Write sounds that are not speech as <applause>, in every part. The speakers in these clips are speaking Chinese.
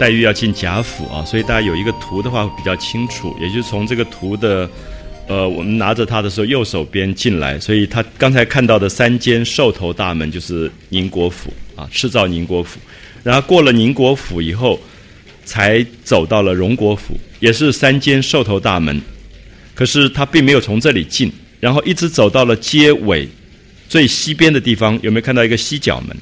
黛玉要进贾府啊，所以大家有一个图的话会比较清楚，也就是从这个图的，呃，我们拿着它的时候，右手边进来，所以他刚才看到的三间兽头大门就是宁国府啊，赤造宁国府，然后过了宁国府以后，才走到了荣国府，也是三间兽头大门，可是他并没有从这里进，然后一直走到了街尾最西边的地方，有没有看到一个西角门？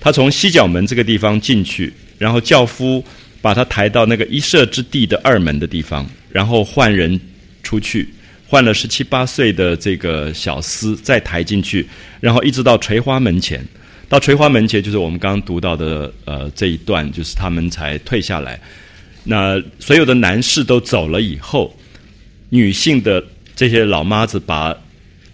他从西角门这个地方进去，然后轿夫把他抬到那个一舍之地的二门的地方，然后换人出去，换了十七八岁的这个小厮再抬进去，然后一直到垂花门前，到垂花门前就是我们刚刚读到的呃这一段，就是他们才退下来。那所有的男士都走了以后，女性的这些老妈子把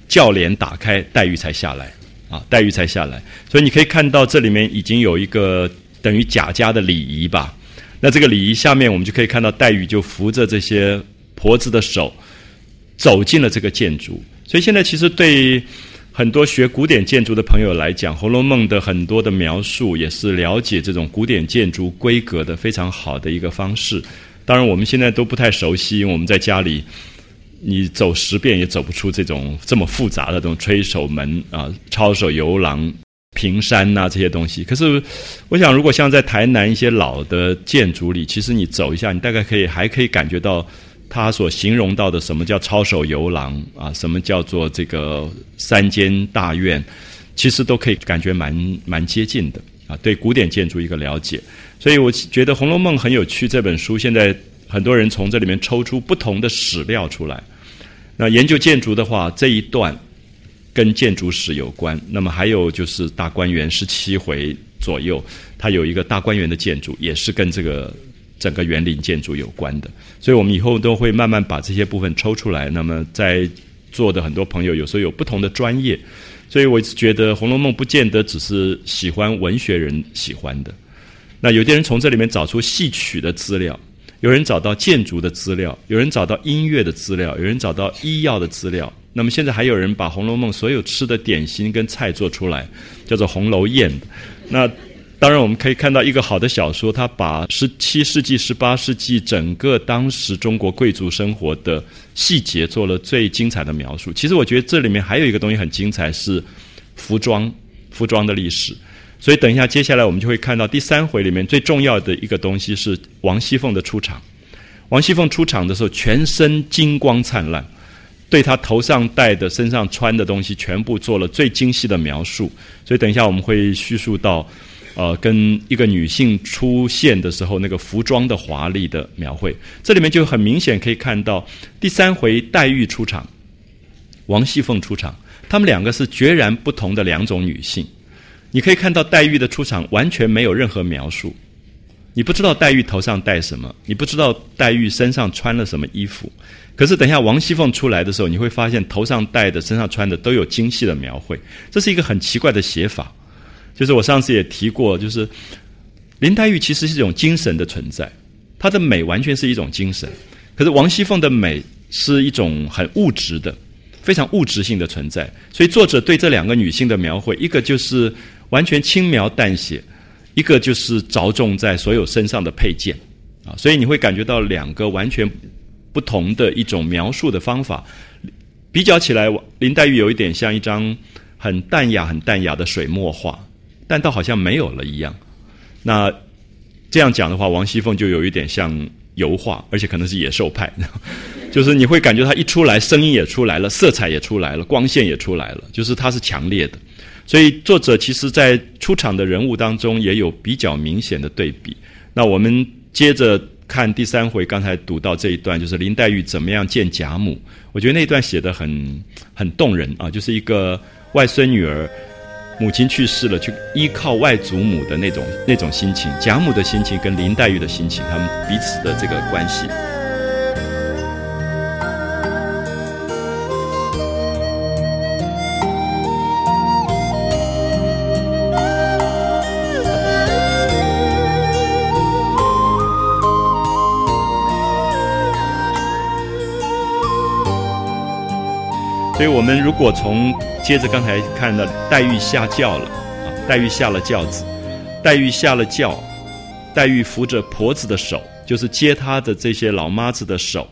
轿帘打开，黛玉才下来。啊，黛玉才下来，所以你可以看到这里面已经有一个等于贾家的礼仪吧。那这个礼仪下面，我们就可以看到黛玉就扶着这些婆子的手走进了这个建筑。所以现在其实对很多学古典建筑的朋友来讲，《红楼梦》的很多的描述也是了解这种古典建筑规格的非常好的一个方式。当然，我们现在都不太熟悉，我们在家里。你走十遍也走不出这种这么复杂的这种吹手门啊、抄手游廊、平山呐这些东西。可是，我想如果像在台南一些老的建筑里，其实你走一下，你大概可以还可以感觉到他所形容到的什么叫抄手游廊啊，什么叫做这个三间大院，其实都可以感觉蛮蛮接近的啊。对古典建筑一个了解，所以我觉得《红楼梦》很有趣。这本书现在。很多人从这里面抽出不同的史料出来。那研究建筑的话，这一段跟建筑史有关。那么还有就是大观园十七回左右，它有一个大观园的建筑，也是跟这个整个园林建筑有关的。所以我们以后都会慢慢把这些部分抽出来。那么在座的很多朋友，有时候有不同的专业，所以我一直觉得《红楼梦》不见得只是喜欢文学人喜欢的。那有些人从这里面找出戏曲的资料。有人找到建筑的资料，有人找到音乐的资料，有人找到医药的资料。那么现在还有人把《红楼梦》所有吃的点心跟菜做出来，叫做《红楼宴》。那当然我们可以看到，一个好的小说，它把十七世纪、十八世纪整个当时中国贵族生活的细节做了最精彩的描述。其实我觉得这里面还有一个东西很精彩，是服装，服装的历史。所以，等一下，接下来我们就会看到第三回里面最重要的一个东西是王熙凤的出场。王熙凤出场的时候，全身金光灿烂，对她头上戴的、身上穿的东西，全部做了最精细的描述。所以，等一下我们会叙述到，呃，跟一个女性出现的时候那个服装的华丽的描绘。这里面就很明显可以看到，第三回黛玉出场，王熙凤出场，她们两个是截然不同的两种女性。你可以看到黛玉的出场完全没有任何描述，你不知道黛玉头上戴什么，你不知道黛玉身上穿了什么衣服。可是等一下王熙凤出来的时候，你会发现头上戴的、身上穿的都有精细的描绘。这是一个很奇怪的写法，就是我上次也提过，就是林黛玉其实是一种精神的存在，她的美完全是一种精神。可是王熙凤的美是一种很物质的、非常物质性的存在。所以作者对这两个女性的描绘，一个就是。完全轻描淡写，一个就是着重在所有身上的配件，啊，所以你会感觉到两个完全不同的一种描述的方法。比较起来，林黛玉有一点像一张很淡雅、很淡雅的水墨画，但倒好像没有了一样。那这样讲的话，王熙凤就有一点像油画，而且可能是野兽派，<laughs> 就是你会感觉她一出来，声音也出来了，色彩也出来了，光线也出来了，就是它是强烈的。所以作者其实，在出场的人物当中也有比较明显的对比。那我们接着看第三回，刚才读到这一段，就是林黛玉怎么样见贾母。我觉得那段写的很很动人啊，就是一个外孙女儿母亲去世了，去依靠外祖母的那种那种心情，贾母的心情跟林黛玉的心情，他们彼此的这个关系。所以我们如果从接着刚才看到黛玉下轿了啊，黛玉下了轿子，黛玉下了轿，黛玉扶着婆子的手，就是接她的这些老妈子的手，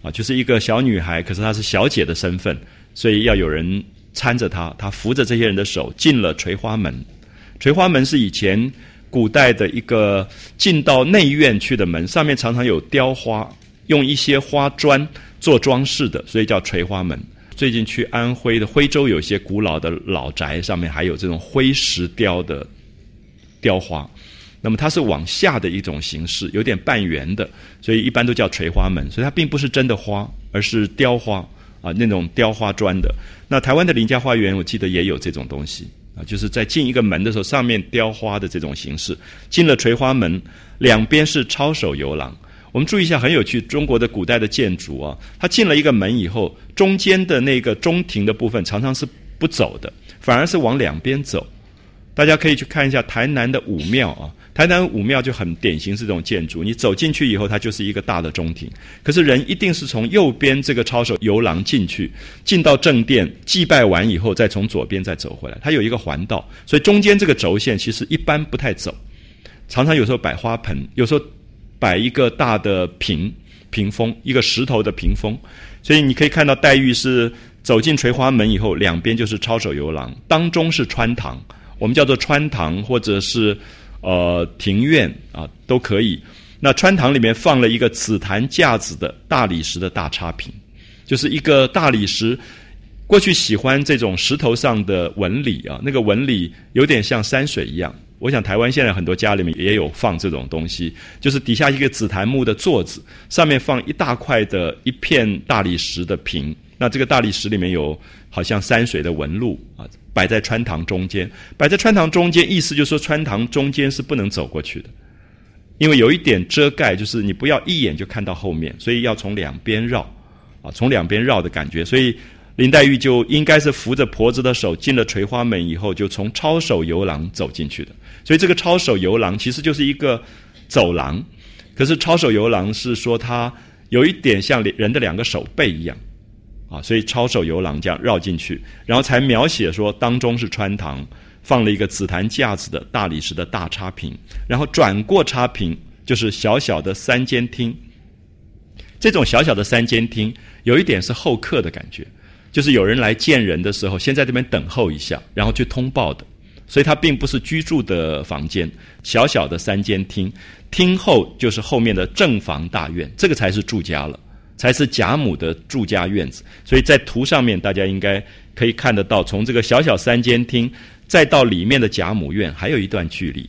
啊，就是一个小女孩，可是她是小姐的身份，所以要有人搀着她，她扶着这些人的手进了垂花门。垂花门是以前古代的一个进到内院去的门，上面常常有雕花，用一些花砖做装饰的，所以叫垂花门。最近去安徽的徽州，有些古老的老宅，上面还有这种灰石雕的雕花。那么它是往下的一种形式，有点半圆的，所以一般都叫垂花门。所以它并不是真的花，而是雕花啊，那种雕花砖的。那台湾的林家花园，我记得也有这种东西啊，就是在进一个门的时候，上面雕花的这种形式。进了垂花门，两边是抄手游廊。我们注意一下，很有趣，中国的古代的建筑啊，它进了一个门以后，中间的那个中庭的部分常常是不走的，反而是往两边走。大家可以去看一下台南的武庙啊，台南武庙就很典型是这种建筑，你走进去以后，它就是一个大的中庭，可是人一定是从右边这个抄手游廊进去，进到正殿祭拜完以后，再从左边再走回来，它有一个环道，所以中间这个轴线其实一般不太走，常常有时候摆花盆，有时候。摆一个大的屏屏风，一个石头的屏风，所以你可以看到黛玉是走进垂花门以后，两边就是抄手游廊，当中是穿堂，我们叫做穿堂或者是呃庭院啊都可以。那穿堂里面放了一个紫檀架子的大理石的大插屏，就是一个大理石。过去喜欢这种石头上的纹理啊，那个纹理有点像山水一样。我想台湾现在很多家里面也有放这种东西，就是底下一个紫檀木的座子，上面放一大块的一片大理石的瓶。那这个大理石里面有好像山水的纹路啊，摆在穿堂中间，摆在穿堂中间，意思就是说穿堂中间是不能走过去的，因为有一点遮盖，就是你不要一眼就看到后面，所以要从两边绕啊，从两边绕的感觉，所以。林黛玉就应该是扶着婆子的手进了垂花门以后，就从抄手游廊走进去的。所以这个抄手游廊其实就是一个走廊，可是抄手游廊是说它有一点像人的两个手背一样。啊，所以抄手游廊这样绕进去，然后才描写说当中是穿堂，放了一个紫檀架子的大理石的大插屏，然后转过插屏就是小小的三间厅。这种小小的三间厅有一点是候客的感觉。就是有人来见人的时候，先在这边等候一下，然后去通报的，所以它并不是居住的房间，小小的三间厅，厅后就是后面的正房大院，这个才是住家了，才是贾母的住家院子。所以在图上面，大家应该可以看得到，从这个小小三间厅，再到里面的贾母院，还有一段距离，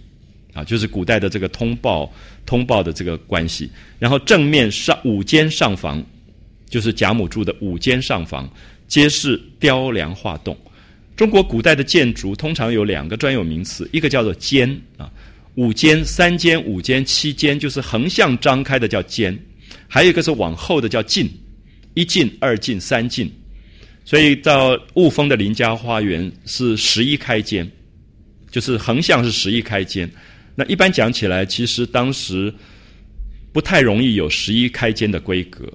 啊，就是古代的这个通报通报的这个关系。然后正面上五间上房，就是贾母住的五间上房。皆是雕梁画栋。中国古代的建筑通常有两个专有名词，一个叫做间啊，五间、三间、五间、七间，就是横向张开的叫间；还有一个是往后的叫进，一进、二进、三进。所以到雾峰的林家花园是十一开间，就是横向是十一开间。那一般讲起来，其实当时不太容易有十一开间的规格。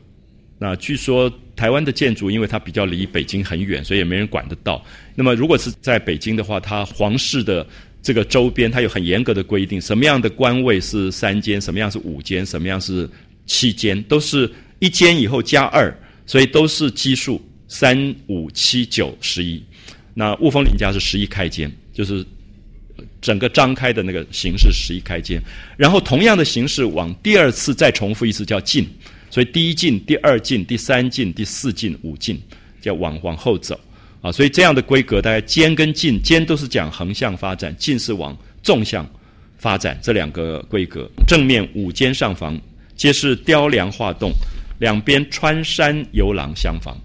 那据说。台湾的建筑，因为它比较离北京很远，所以也没人管得到。那么，如果是在北京的话，它皇室的这个周边，它有很严格的规定，什么样的官位是三间，什么样是五间，什么样是七间，都是一间以后加二，所以都是奇数三五七九十一。那雾峰林家是十一开间，就是整个张开的那个形式十一开间，然后同样的形式往第二次再重复一次叫进。所以第一进、第二进、第三进、第四进、五进，叫往往后走啊。所以这样的规格，大概尖跟进，尖都是讲横向发展，进是往纵向发展。这两个规格，正面五间上房皆是雕梁画栋，两边穿山游廊相仿。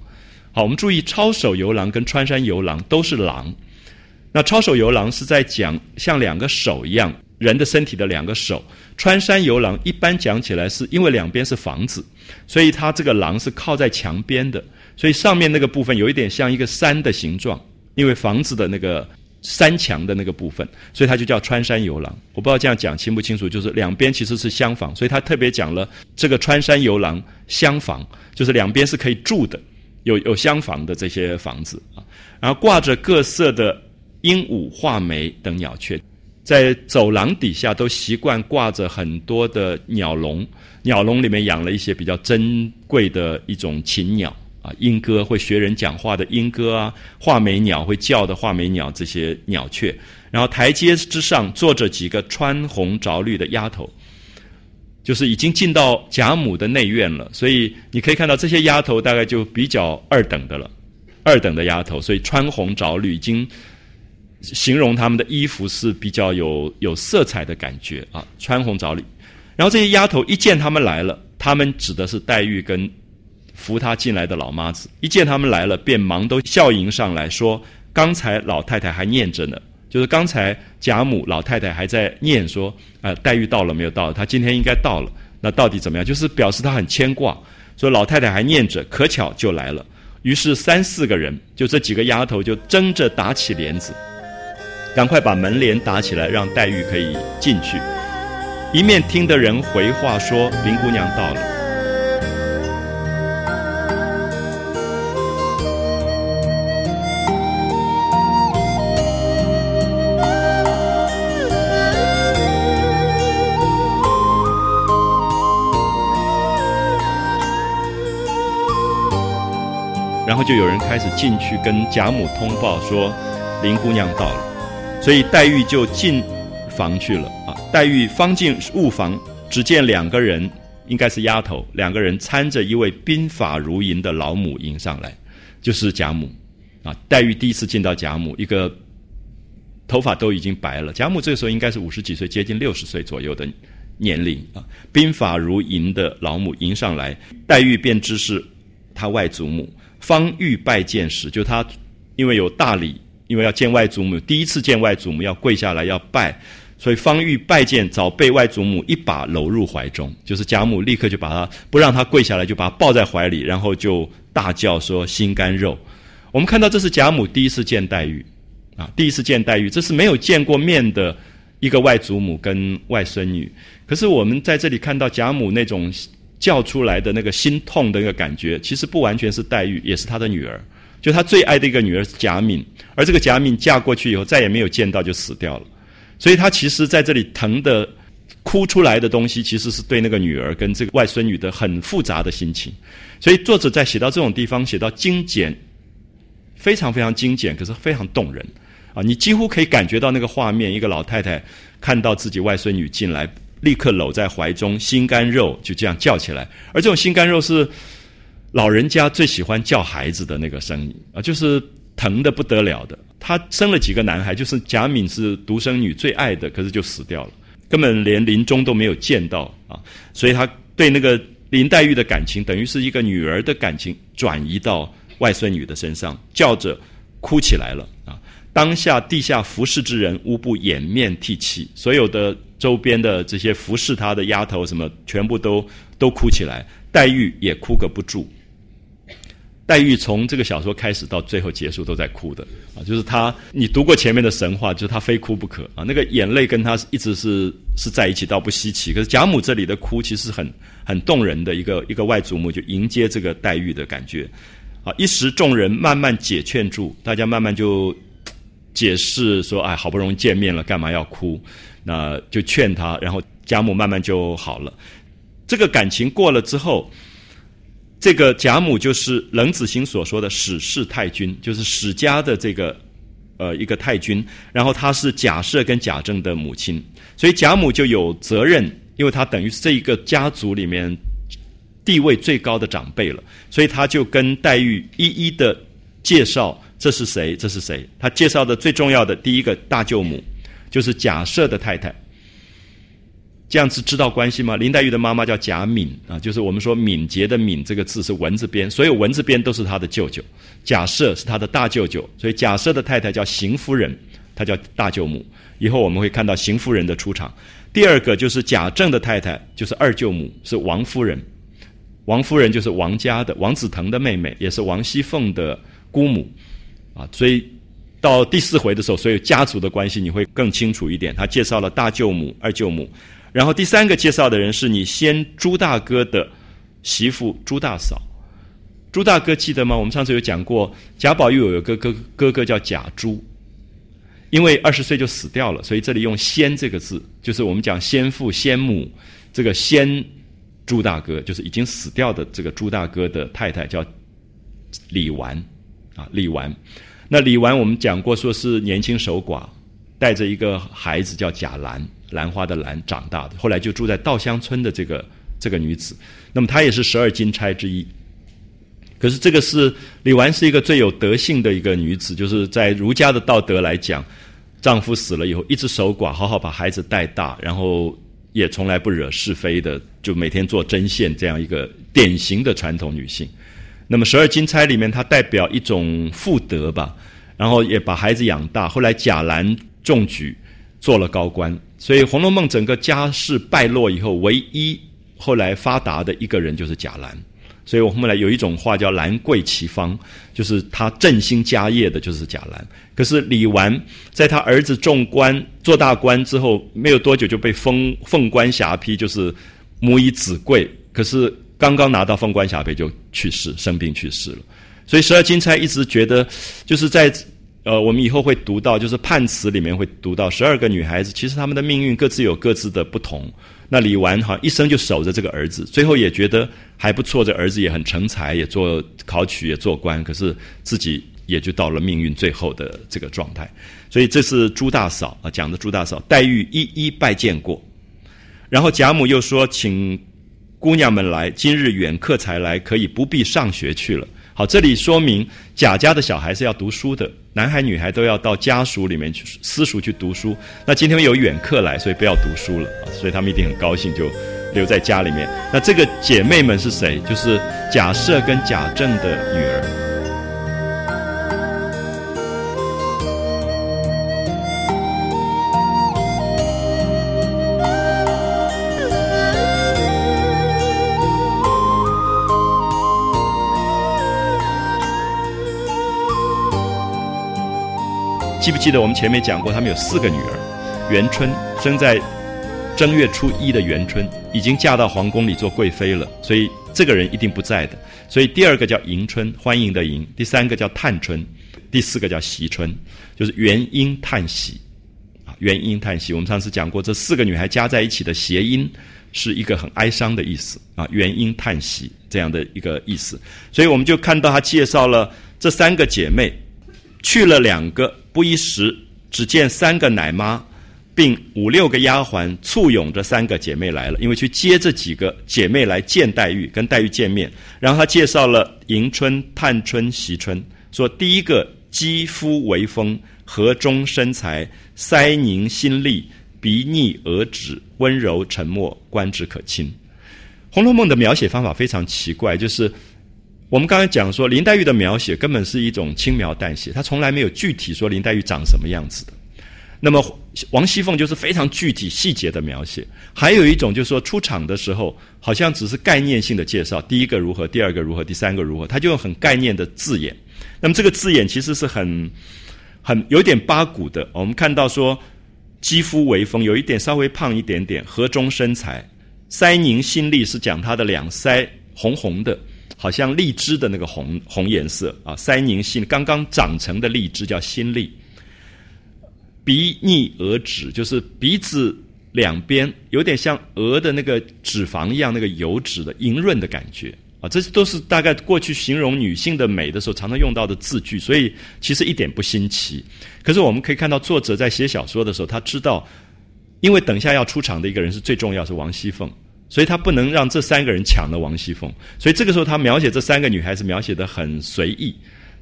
好，我们注意抄手游廊跟穿山游廊都是廊。那抄手游廊是在讲像两个手一样。人的身体的两个手，穿山游廊一般讲起来是因为两边是房子，所以它这个廊是靠在墙边的，所以上面那个部分有一点像一个山的形状，因为房子的那个山墙的那个部分，所以它就叫穿山游廊。我不知道这样讲清不清楚，就是两边其实是厢房，所以他特别讲了这个穿山游廊厢房，就是两边是可以住的，有有厢房的这些房子啊，然后挂着各色的鹦鹉、画眉等鸟雀。在走廊底下都习惯挂着很多的鸟笼，鸟笼里面养了一些比较珍贵的一种禽鸟啊，莺歌会学人讲话的莺歌啊，画眉鸟会叫的画眉鸟这些鸟雀，然后台阶之上坐着几个穿红着绿的丫头，就是已经进到贾母的内院了，所以你可以看到这些丫头大概就比较二等的了，二等的丫头，所以穿红着绿已经。形容他们的衣服是比较有有色彩的感觉啊，穿红着绿。然后这些丫头一见他们来了，他们指的是黛玉跟扶她进来的老妈子。一见他们来了，便忙都笑迎上来说：“刚才老太太还念着呢，就是刚才贾母老太太还在念说，呃，黛玉到了没有到？她今天应该到了。那到底怎么样？就是表示她很牵挂，说老太太还念着，可巧就来了。于是三四个人，就这几个丫头就争着打起帘子。”赶快把门帘打起来，让黛玉可以进去。一面听的人回话说：“林姑娘到了。”然后就有人开始进去跟贾母通报说：“林姑娘到了。”所以黛玉就进房去了啊！黛玉方进卧房，只见两个人，应该是丫头，两个人搀着一位鬓发如银的老母迎上来，就是贾母啊！黛玉第一次见到贾母，一个头发都已经白了。贾母这个时候应该是五十几岁，接近六十岁左右的年龄啊！鬓发如银的老母迎上来，黛玉便知是她外祖母。方欲拜见时，就她因为有大礼。因为要见外祖母，第一次见外祖母要跪下来要拜，所以方玉拜见，早被外祖母一把搂入怀中。就是贾母立刻就把他不让他跪下来，就把他抱在怀里，然后就大叫说：“心肝肉！”我们看到这是贾母第一次见黛玉，啊，第一次见黛玉，这是没有见过面的一个外祖母跟外孙女。可是我们在这里看到贾母那种叫出来的那个心痛的那个感觉，其实不完全是黛玉，也是她的女儿。就他最爱的一个女儿贾敏，而这个贾敏嫁过去以后再也没有见到就死掉了，所以他其实在这里疼的哭出来的东西，其实是对那个女儿跟这个外孙女的很复杂的心情。所以作者在写到这种地方，写到精简，非常非常精简，可是非常动人啊！你几乎可以感觉到那个画面：一个老太太看到自己外孙女进来，立刻搂在怀中，心肝肉就这样叫起来，而这种心肝肉是。老人家最喜欢叫孩子的那个声音啊，就是疼的不得了的。他生了几个男孩，就是贾敏是独生女，最爱的，可是就死掉了，根本连临终都没有见到啊。所以他对那个林黛玉的感情，等于是一个女儿的感情转移到外孙女的身上，叫着哭起来了啊。当下地下服侍之人无不掩面涕泣，所有的周边的这些服侍他的丫头什么，全部都都哭起来，黛玉也哭个不住。黛玉从这个小说开始到最后结束都在哭的啊，就是她，你读过前面的神话，就是她非哭不可啊，那个眼泪跟她一直是是在一起，倒不稀奇。可是贾母这里的哭其实很很动人的一个一个外祖母就迎接这个黛玉的感觉啊，一时众人慢慢解劝住，大家慢慢就解释说，哎，好不容易见面了，干嘛要哭？那就劝她，然后贾母慢慢就好了。这个感情过了之后。这个贾母就是冷子兴所说的史氏太君，就是史家的这个呃一个太君，然后她是贾赦跟贾政的母亲，所以贾母就有责任，因为她等于是这一个家族里面地位最高的长辈了，所以她就跟黛玉一一的介绍这是谁，这是谁。她介绍的最重要的第一个大舅母，就是贾赦的太太。这样子知道关系吗？林黛玉的妈妈叫贾敏啊，就是我们说敏捷的敏这个字是文字边，所有文字边都是她的舅舅。贾赦是她的大舅舅，所以贾赦的太太叫邢夫人，她叫大舅母。以后我们会看到邢夫人的出场。第二个就是贾政的太太，就是二舅母，是王夫人。王夫人就是王家的王子腾的妹妹，也是王熙凤的姑母啊。所以到第四回的时候，所有家族的关系你会更清楚一点。他介绍了大舅母、二舅母。然后第三个介绍的人是你先朱大哥的媳妇朱大嫂，朱大哥记得吗？我们上次有讲过，贾宝玉有个哥哥哥叫贾珠，因为二十岁就死掉了，所以这里用“先”这个字，就是我们讲先父先母，这个先朱大哥就是已经死掉的这个朱大哥的太太叫李纨啊，李纨。那李纨我们讲过，说是年轻守寡，带着一个孩子叫贾兰，兰花的兰长大的，后来就住在稻香村的这个这个女子，那么她也是十二金钗之一。可是这个是李纨是一个最有德性的一个女子，就是在儒家的道德来讲，丈夫死了以后一直守寡，好好把孩子带大，然后也从来不惹是非的，就每天做针线这样一个典型的传统女性。那么十二金钗里面，它代表一种妇德吧，然后也把孩子养大。后来贾兰中举，做了高官，所以《红楼梦》整个家世败落以后，唯一后来发达的一个人就是贾兰。所以我们来有一种话叫“兰贵其芳”，就是他振兴家业的，就是贾兰。可是李纨在他儿子中官做大官之后，没有多久就被封凤冠霞帔，就是母以子贵。可是刚刚拿到凤冠霞帔就去世，生病去世了。所以十二金钗一直觉得，就是在呃，我们以后会读到，就是判词里面会读到十二个女孩子，其实她们的命运各自有各自的不同。那李纨哈一生就守着这个儿子，最后也觉得还不错，这儿子也很成才，也做考取，也做官，可是自己也就到了命运最后的这个状态。所以这是朱大嫂啊讲的朱大嫂，黛玉一一拜见过，然后贾母又说，请姑娘们来，今日远客才来，可以不必上学去了。好，这里说明贾家的小孩是要读书的，男孩女孩都要到家塾里面去私塾去读书。那今天有远客来，所以不要读书了，所以他们一定很高兴，就留在家里面。那这个姐妹们是谁？就是贾赦跟贾政的女儿。记不记得我们前面讲过，他们有四个女儿，元春生在正月初一的元春，已经嫁到皇宫里做贵妃了，所以这个人一定不在的。所以第二个叫迎春，欢迎的迎；第三个叫探春，第四个叫惜春，就是元婴探喜啊，元婴探喜。我们上次讲过，这四个女孩加在一起的谐音是一个很哀伤的意思啊，元婴叹息这样的一个意思。所以我们就看到他介绍了这三个姐妹。去了两个不一时，只见三个奶妈，并五六个丫鬟簇拥着三个姐妹来了。因为去接这几个姐妹来见黛玉，跟黛玉见面。然后他介绍了迎春、探春、惜春，说第一个肌肤微丰，河中身材，腮凝心丽，鼻腻额脂，温柔沉默，观之可亲。《红楼梦》的描写方法非常奇怪，就是。我们刚才讲说林黛玉的描写根本是一种轻描淡写，她从来没有具体说林黛玉长什么样子的。那么王熙凤就是非常具体细节的描写，还有一种就是说出场的时候好像只是概念性的介绍，第一个如何，第二个如何，第三个如何，她就用很概念的字眼。那么这个字眼其实是很很有点八股的。我们看到说肌肤微丰，有一点稍微胖一点点，河中身材，腮凝心丽是讲她的两腮红红的。好像荔枝的那个红红颜色啊，腮凝心刚刚长成的荔枝叫心荔。鼻腻额脂，就是鼻子两边有点像鹅的那个脂肪一样，那个油脂的莹润的感觉啊，这都是大概过去形容女性的美的时候常常用到的字句，所以其实一点不新奇。可是我们可以看到，作者在写小说的时候，他知道，因为等下要出场的一个人是最重要，是王熙凤。所以他不能让这三个人抢了王熙凤，所以这个时候他描写这三个女孩子描写的很随意。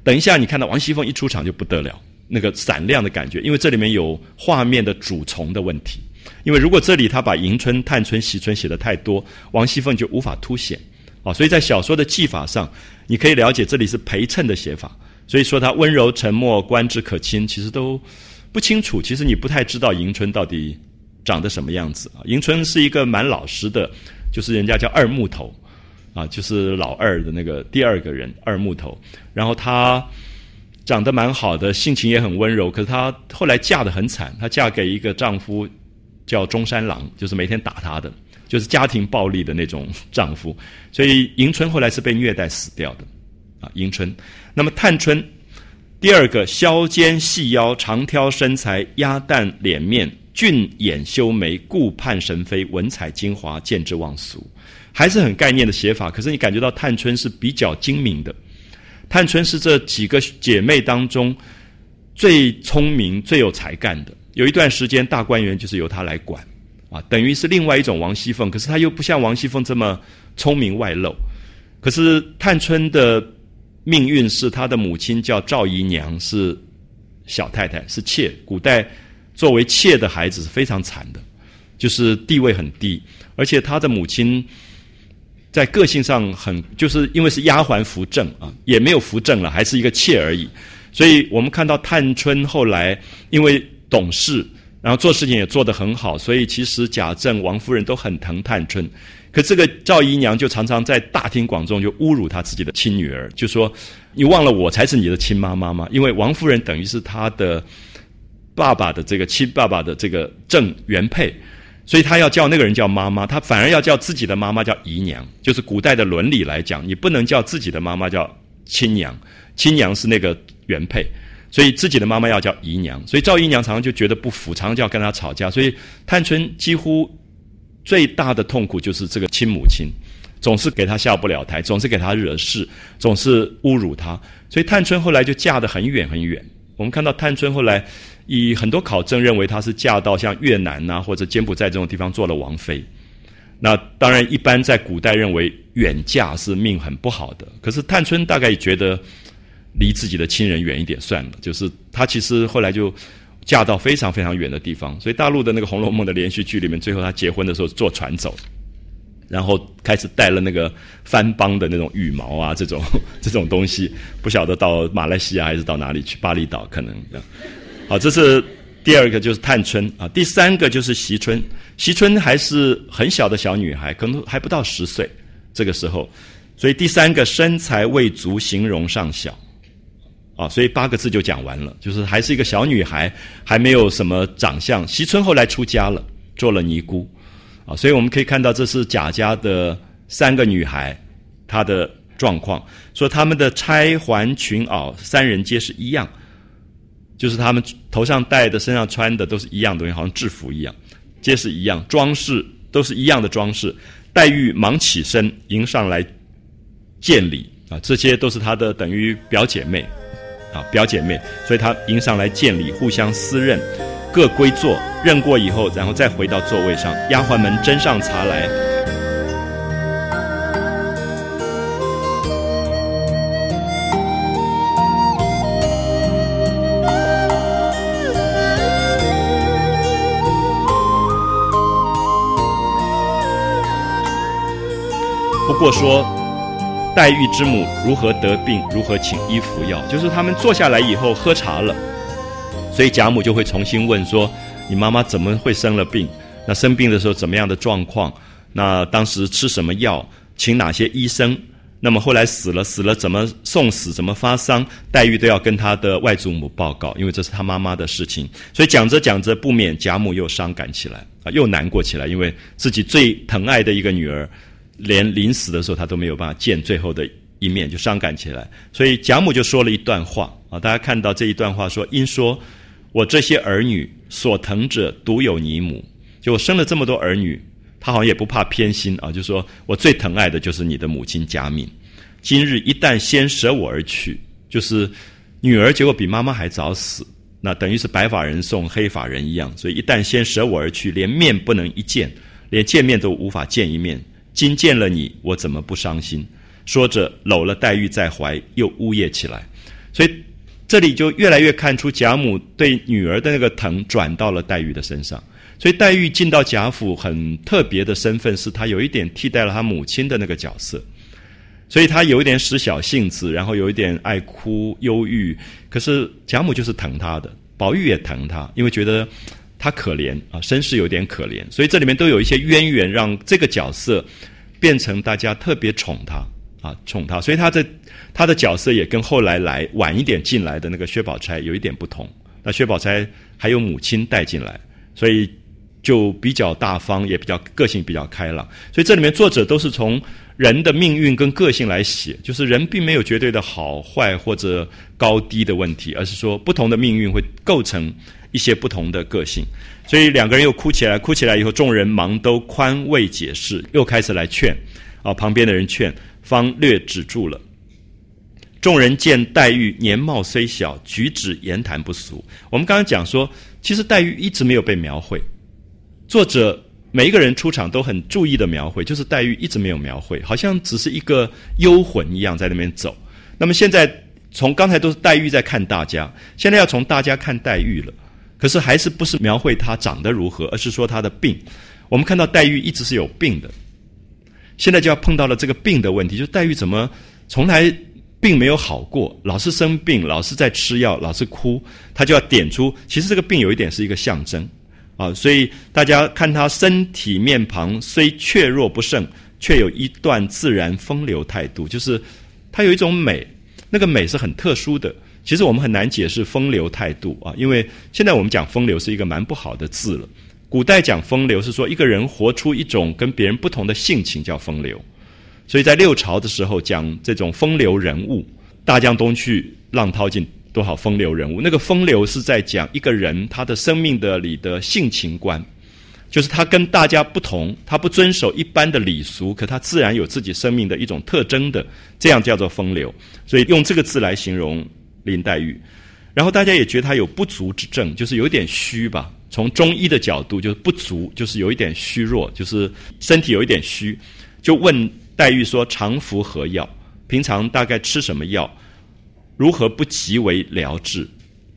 等一下你看到王熙凤一出场就不得了，那个闪亮的感觉，因为这里面有画面的主从的问题。因为如果这里他把迎春、探春、惜春写的太多，王熙凤就无法凸显啊。所以在小说的技法上，你可以了解这里是陪衬的写法。所以说他温柔沉默、观之可亲，其实都不清楚。其实你不太知道迎春到底。长得什么样子啊？迎春是一个蛮老实的，就是人家叫二木头，啊，就是老二的那个第二个人二木头。然后她长得蛮好的，性情也很温柔。可是她后来嫁得很惨，她嫁给一个丈夫叫中山狼，就是每天打她的，就是家庭暴力的那种丈夫。所以迎春后来是被虐待死掉的，啊，迎春。那么探春，第二个，削肩细腰，长挑身材，鸭蛋脸面，俊眼修眉，顾盼神飞，文采精华，见之忘俗，还是很概念的写法。可是你感觉到探春是比较精明的。探春是这几个姐妹当中最聪明、最有才干的。有一段时间，大观园就是由她来管，啊，等于是另外一种王熙凤。可是她又不像王熙凤这么聪明外露。可是探春的命运是她的母亲叫赵姨娘，是小太太，是妾。古代作为妾的孩子是非常惨的，就是地位很低，而且她的母亲。在个性上很，就是因为是丫鬟扶正啊，也没有扶正了，还是一个妾而已。所以我们看到探春后来因为懂事，然后做事情也做得很好，所以其实贾政、王夫人都很疼探春。可这个赵姨娘就常常在大庭广众就侮辱她自己的亲女儿，就说：“你忘了我才是你的亲妈妈吗？”因为王夫人等于是她的爸爸的这个亲爸爸的这个正原配。所以他要叫那个人叫妈妈，他反而要叫自己的妈妈叫姨娘。就是古代的伦理来讲，你不能叫自己的妈妈叫亲娘，亲娘是那个原配，所以自己的妈妈要叫姨娘。所以赵姨娘常常就觉得不服，常常就要跟他吵架。所以探春几乎最大的痛苦就是这个亲母亲，总是给他下不了台，总是给他惹事，总是侮辱他。所以探春后来就嫁得很远很远。我们看到探春后来。以很多考证认为她是嫁到像越南呐或者柬埔寨这种地方做了王妃。那当然，一般在古代认为远嫁是命很不好的。可是探春大概也觉得离自己的亲人远一点算了。就是她其实后来就嫁到非常非常远的地方。所以大陆的那个《红楼梦》的连续剧里面，最后她结婚的时候坐船走，然后开始带了那个番邦的那种羽毛啊这种 <laughs> 这种东西，不晓得到马来西亚还是到哪里去，巴厘岛可能。好，这是第二个，就是探春啊。第三个就是惜春，惜春还是很小的小女孩，可能还不到十岁这个时候，所以第三个身材未足，形容尚小，啊，所以八个字就讲完了，就是还是一个小女孩，还没有什么长相。惜春后来出家了，做了尼姑，啊，所以我们可以看到这是贾家的三个女孩，她的状况，说她们的钗环裙袄，三人皆是一样。就是他们头上戴的、身上穿的都是一样东西，好像制服一样，皆是一样，装饰都是一样的装饰。黛玉忙起身迎上来见礼啊，这些都是她的等于表姐妹啊，表姐妹，所以她迎上来见礼，互相私认，各归座，认过以后，然后再回到座位上，丫鬟们斟上茶来。或说黛玉之母如何得病，如何请医服药，就是他们坐下来以后喝茶了，所以贾母就会重新问说：“你妈妈怎么会生了病？那生病的时候怎么样的状况？那当时吃什么药？请哪些医生？那么后来死了，死了怎么送死？怎么发丧？黛玉都要跟她的外祖母报告，因为这是她妈妈的事情。所以讲着讲着，不免贾母又伤感起来啊，又难过起来，因为自己最疼爱的一个女儿。”连临死的时候，他都没有办法见最后的一面，就伤感起来。所以贾母就说了一段话啊，大家看到这一段话说：“因说我这些儿女所疼者，独有你母。就我生了这么多儿女，他好像也不怕偏心啊，就说我最疼爱的就是你的母亲贾敏。今日一旦先舍我而去，就是女儿结果比妈妈还早死，那等于是白发人送黑发人一样。所以一旦先舍我而去，连面不能一见，连见面都无法见一面。”今见了你，我怎么不伤心？说着搂了黛玉在怀，又呜咽起来。所以这里就越来越看出贾母对女儿的那个疼转到了黛玉的身上。所以黛玉进到贾府很特别的身份，是她有一点替代了她母亲的那个角色。所以她有一点使小性子，然后有一点爱哭忧郁。可是贾母就是疼她的，宝玉也疼她，因为觉得。他可怜啊，身世有点可怜，所以这里面都有一些渊源，让这个角色变成大家特别宠他啊，宠他。所以他的他的角色也跟后来来晚一点进来的那个薛宝钗有一点不同。那薛宝钗还有母亲带进来，所以就比较大方，也比较个性比较开朗。所以这里面作者都是从人的命运跟个性来写，就是人并没有绝对的好坏或者高低的问题，而是说不同的命运会构成一些不同的个性。所以两个人又哭起来，哭起来以后，众人忙都宽慰解释，又开始来劝啊，旁边的人劝，方略止住了。众人见黛玉年貌虽小，举止言谈不俗。我们刚刚讲说，其实黛玉一直没有被描绘，作者。每一个人出场都很注意的描绘，就是黛玉一直没有描绘，好像只是一个幽魂一样在那边走。那么现在从刚才都是黛玉在看大家，现在要从大家看黛玉了。可是还是不是描绘她长得如何，而是说她的病。我们看到黛玉一直是有病的，现在就要碰到了这个病的问题，就黛玉怎么从来病没有好过，老是生病，老是在吃药，老是哭，她就要点出，其实这个病有一点是一个象征。啊，所以大家看他身体面庞虽怯弱不胜，却有一段自然风流态度，就是他有一种美，那个美是很特殊的。其实我们很难解释风流态度啊，因为现在我们讲风流是一个蛮不好的字了。古代讲风流是说一个人活出一种跟别人不同的性情叫风流，所以在六朝的时候讲这种风流人物，大江东去，浪淘尽。多少风流人物？那个风流是在讲一个人他的生命的里的性情观，就是他跟大家不同，他不遵守一般的礼俗，可他自然有自己生命的一种特征的，这样叫做风流。所以用这个字来形容林黛玉。然后大家也觉得她有不足之症，就是有点虚吧。从中医的角度，就是不足，就是有一点虚弱，就是身体有一点虚。就问黛玉说：“常服何药？平常大概吃什么药？”如何不急为疗治？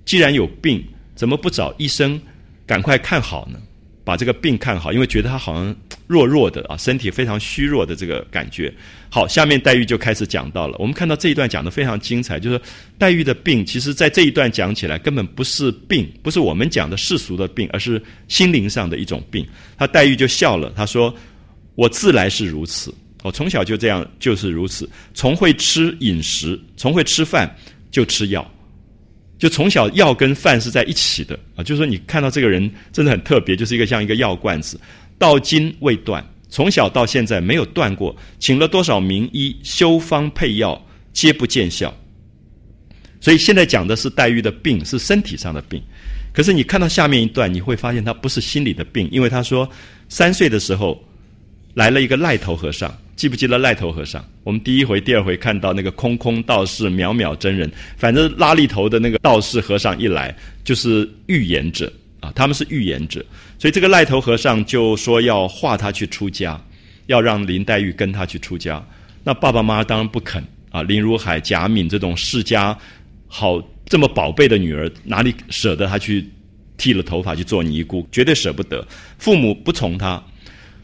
既然有病，怎么不找医生赶快看好呢？把这个病看好，因为觉得他好像弱弱的啊，身体非常虚弱的这个感觉。好，下面黛玉就开始讲到了。我们看到这一段讲的非常精彩，就是黛玉的病，其实在这一段讲起来根本不是病，不是我们讲的世俗的病，而是心灵上的一种病。他黛玉就笑了，他说：“我自来是如此，我从小就这样，就是如此，从会吃饮食，从会吃饭。”就吃药，就从小药跟饭是在一起的啊。就是说，你看到这个人真的很特别，就是一个像一个药罐子，到今未断，从小到现在没有断过。请了多少名医修方配药，皆不见效。所以现在讲的是黛玉的病，是身体上的病。可是你看到下面一段，你会发现他不是心理的病，因为他说三岁的时候来了一个赖头和尚。记不记得赖头和尚？我们第一回、第二回看到那个空空道士、渺渺真人，反正拉力头的那个道士和尚一来，就是预言者啊，他们是预言者，所以这个赖头和尚就说要化他去出家，要让林黛玉跟他去出家。那爸爸妈妈当然不肯啊，林如海、贾敏这种世家好这么宝贝的女儿，哪里舍得她去剃了头发去做尼姑？绝对舍不得。父母不从他，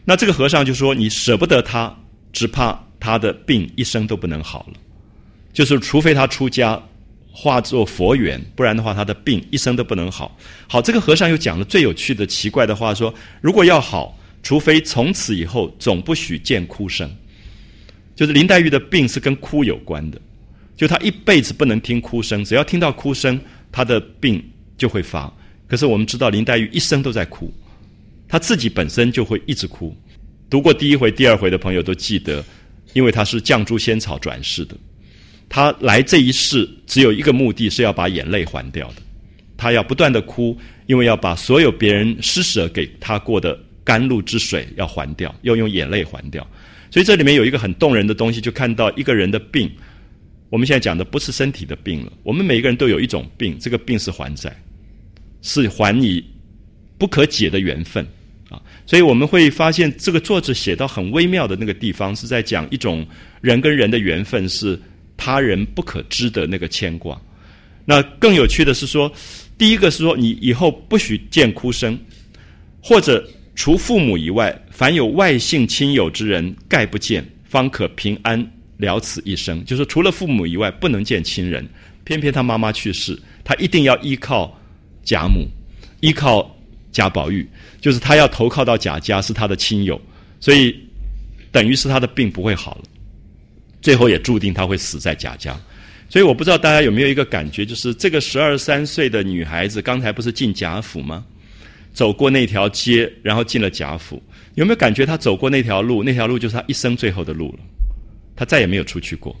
那这个和尚就说：“你舍不得他。”只怕他的病一生都不能好了，就是除非他出家化作佛缘，不然的话他的病一生都不能好。好，这个和尚又讲了最有趣的奇怪的话，说如果要好，除非从此以后总不许见哭声。就是林黛玉的病是跟哭有关的，就她一辈子不能听哭声，只要听到哭声，她的病就会发。可是我们知道林黛玉一生都在哭，他自己本身就会一直哭。读过第一回、第二回的朋友都记得，因为他是绛珠仙草转世的，他来这一世只有一个目的是要把眼泪还掉的，他要不断的哭，因为要把所有别人施舍给他过的甘露之水要还掉，要用眼泪还掉。所以这里面有一个很动人的东西，就看到一个人的病。我们现在讲的不是身体的病了，我们每一个人都有一种病，这个病是还债，是还你不可解的缘分。所以我们会发现，这个作者写到很微妙的那个地方，是在讲一种人跟人的缘分是他人不可知的那个牵挂。那更有趣的是说，第一个是说，你以后不许见哭声，或者除父母以外，凡有外姓亲友之人，概不见，方可平安了此一生。就是除了父母以外，不能见亲人。偏偏他妈妈去世，他一定要依靠贾母，依靠。贾宝玉就是他要投靠到贾家，是他的亲友，所以等于是他的病不会好了，最后也注定他会死在贾家。所以我不知道大家有没有一个感觉，就是这个十二三岁的女孩子，刚才不是进贾府吗？走过那条街，然后进了贾府，有没有感觉她走过那条路？那条路就是她一生最后的路了。她再也没有出去过。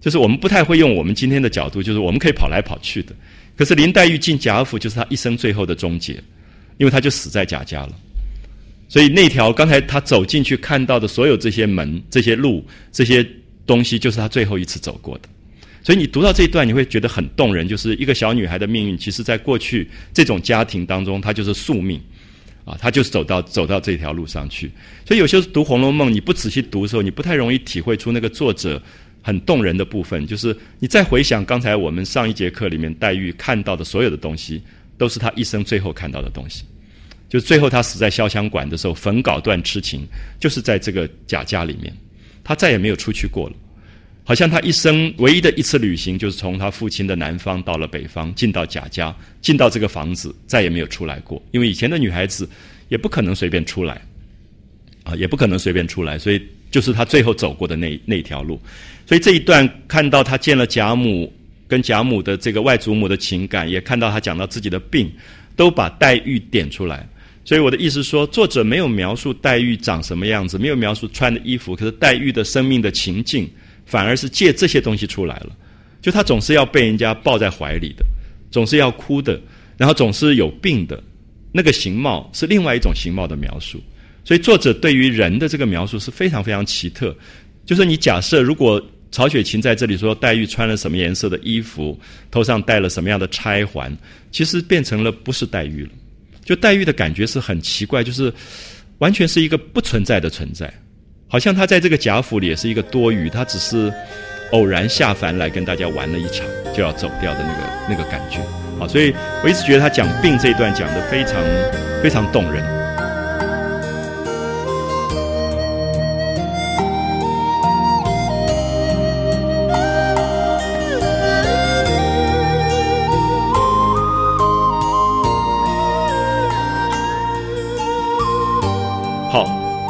就是我们不太会用我们今天的角度，就是我们可以跑来跑去的。可是林黛玉进贾府，就是她一生最后的终结，因为她就死在贾家了。所以那条刚才她走进去看到的所有这些门、这些路、这些东西，就是她最后一次走过的。所以你读到这一段，你会觉得很动人。就是一个小女孩的命运，其实在过去这种家庭当中，她就是宿命啊，她就是走到走到这条路上去。所以有些读《红楼梦》，你不仔细读的时候，你不太容易体会出那个作者。很动人的部分，就是你再回想刚才我们上一节课里面黛玉看到的所有的东西，都是他一生最后看到的东西。就最后他死在潇湘馆的时候，焚稿断痴情，就是在这个贾家里面，他再也没有出去过了。好像他一生唯一的一次旅行，就是从他父亲的南方到了北方，进到贾家，进到这个房子，再也没有出来过。因为以前的女孩子也不可能随便出来，啊，也不可能随便出来，所以就是他最后走过的那那条路。所以这一段看到他见了贾母，跟贾母的这个外祖母的情感，也看到他讲到自己的病，都把黛玉点出来。所以我的意思说，作者没有描述黛玉长什么样子，没有描述穿的衣服，可是黛玉的生命的情境，反而是借这些东西出来了。就她总是要被人家抱在怀里的，总是要哭的，然后总是有病的，那个形貌是另外一种形貌的描述。所以作者对于人的这个描述是非常非常奇特。就是你假设，如果曹雪芹在这里说黛玉穿了什么颜色的衣服，头上戴了什么样的钗环，其实变成了不是黛玉了。就黛玉的感觉是很奇怪，就是完全是一个不存在的存在，好像她在这个贾府里也是一个多余，她只是偶然下凡来跟大家玩了一场就要走掉的那个那个感觉。好，所以我一直觉得他讲病这一段讲的非常非常动人。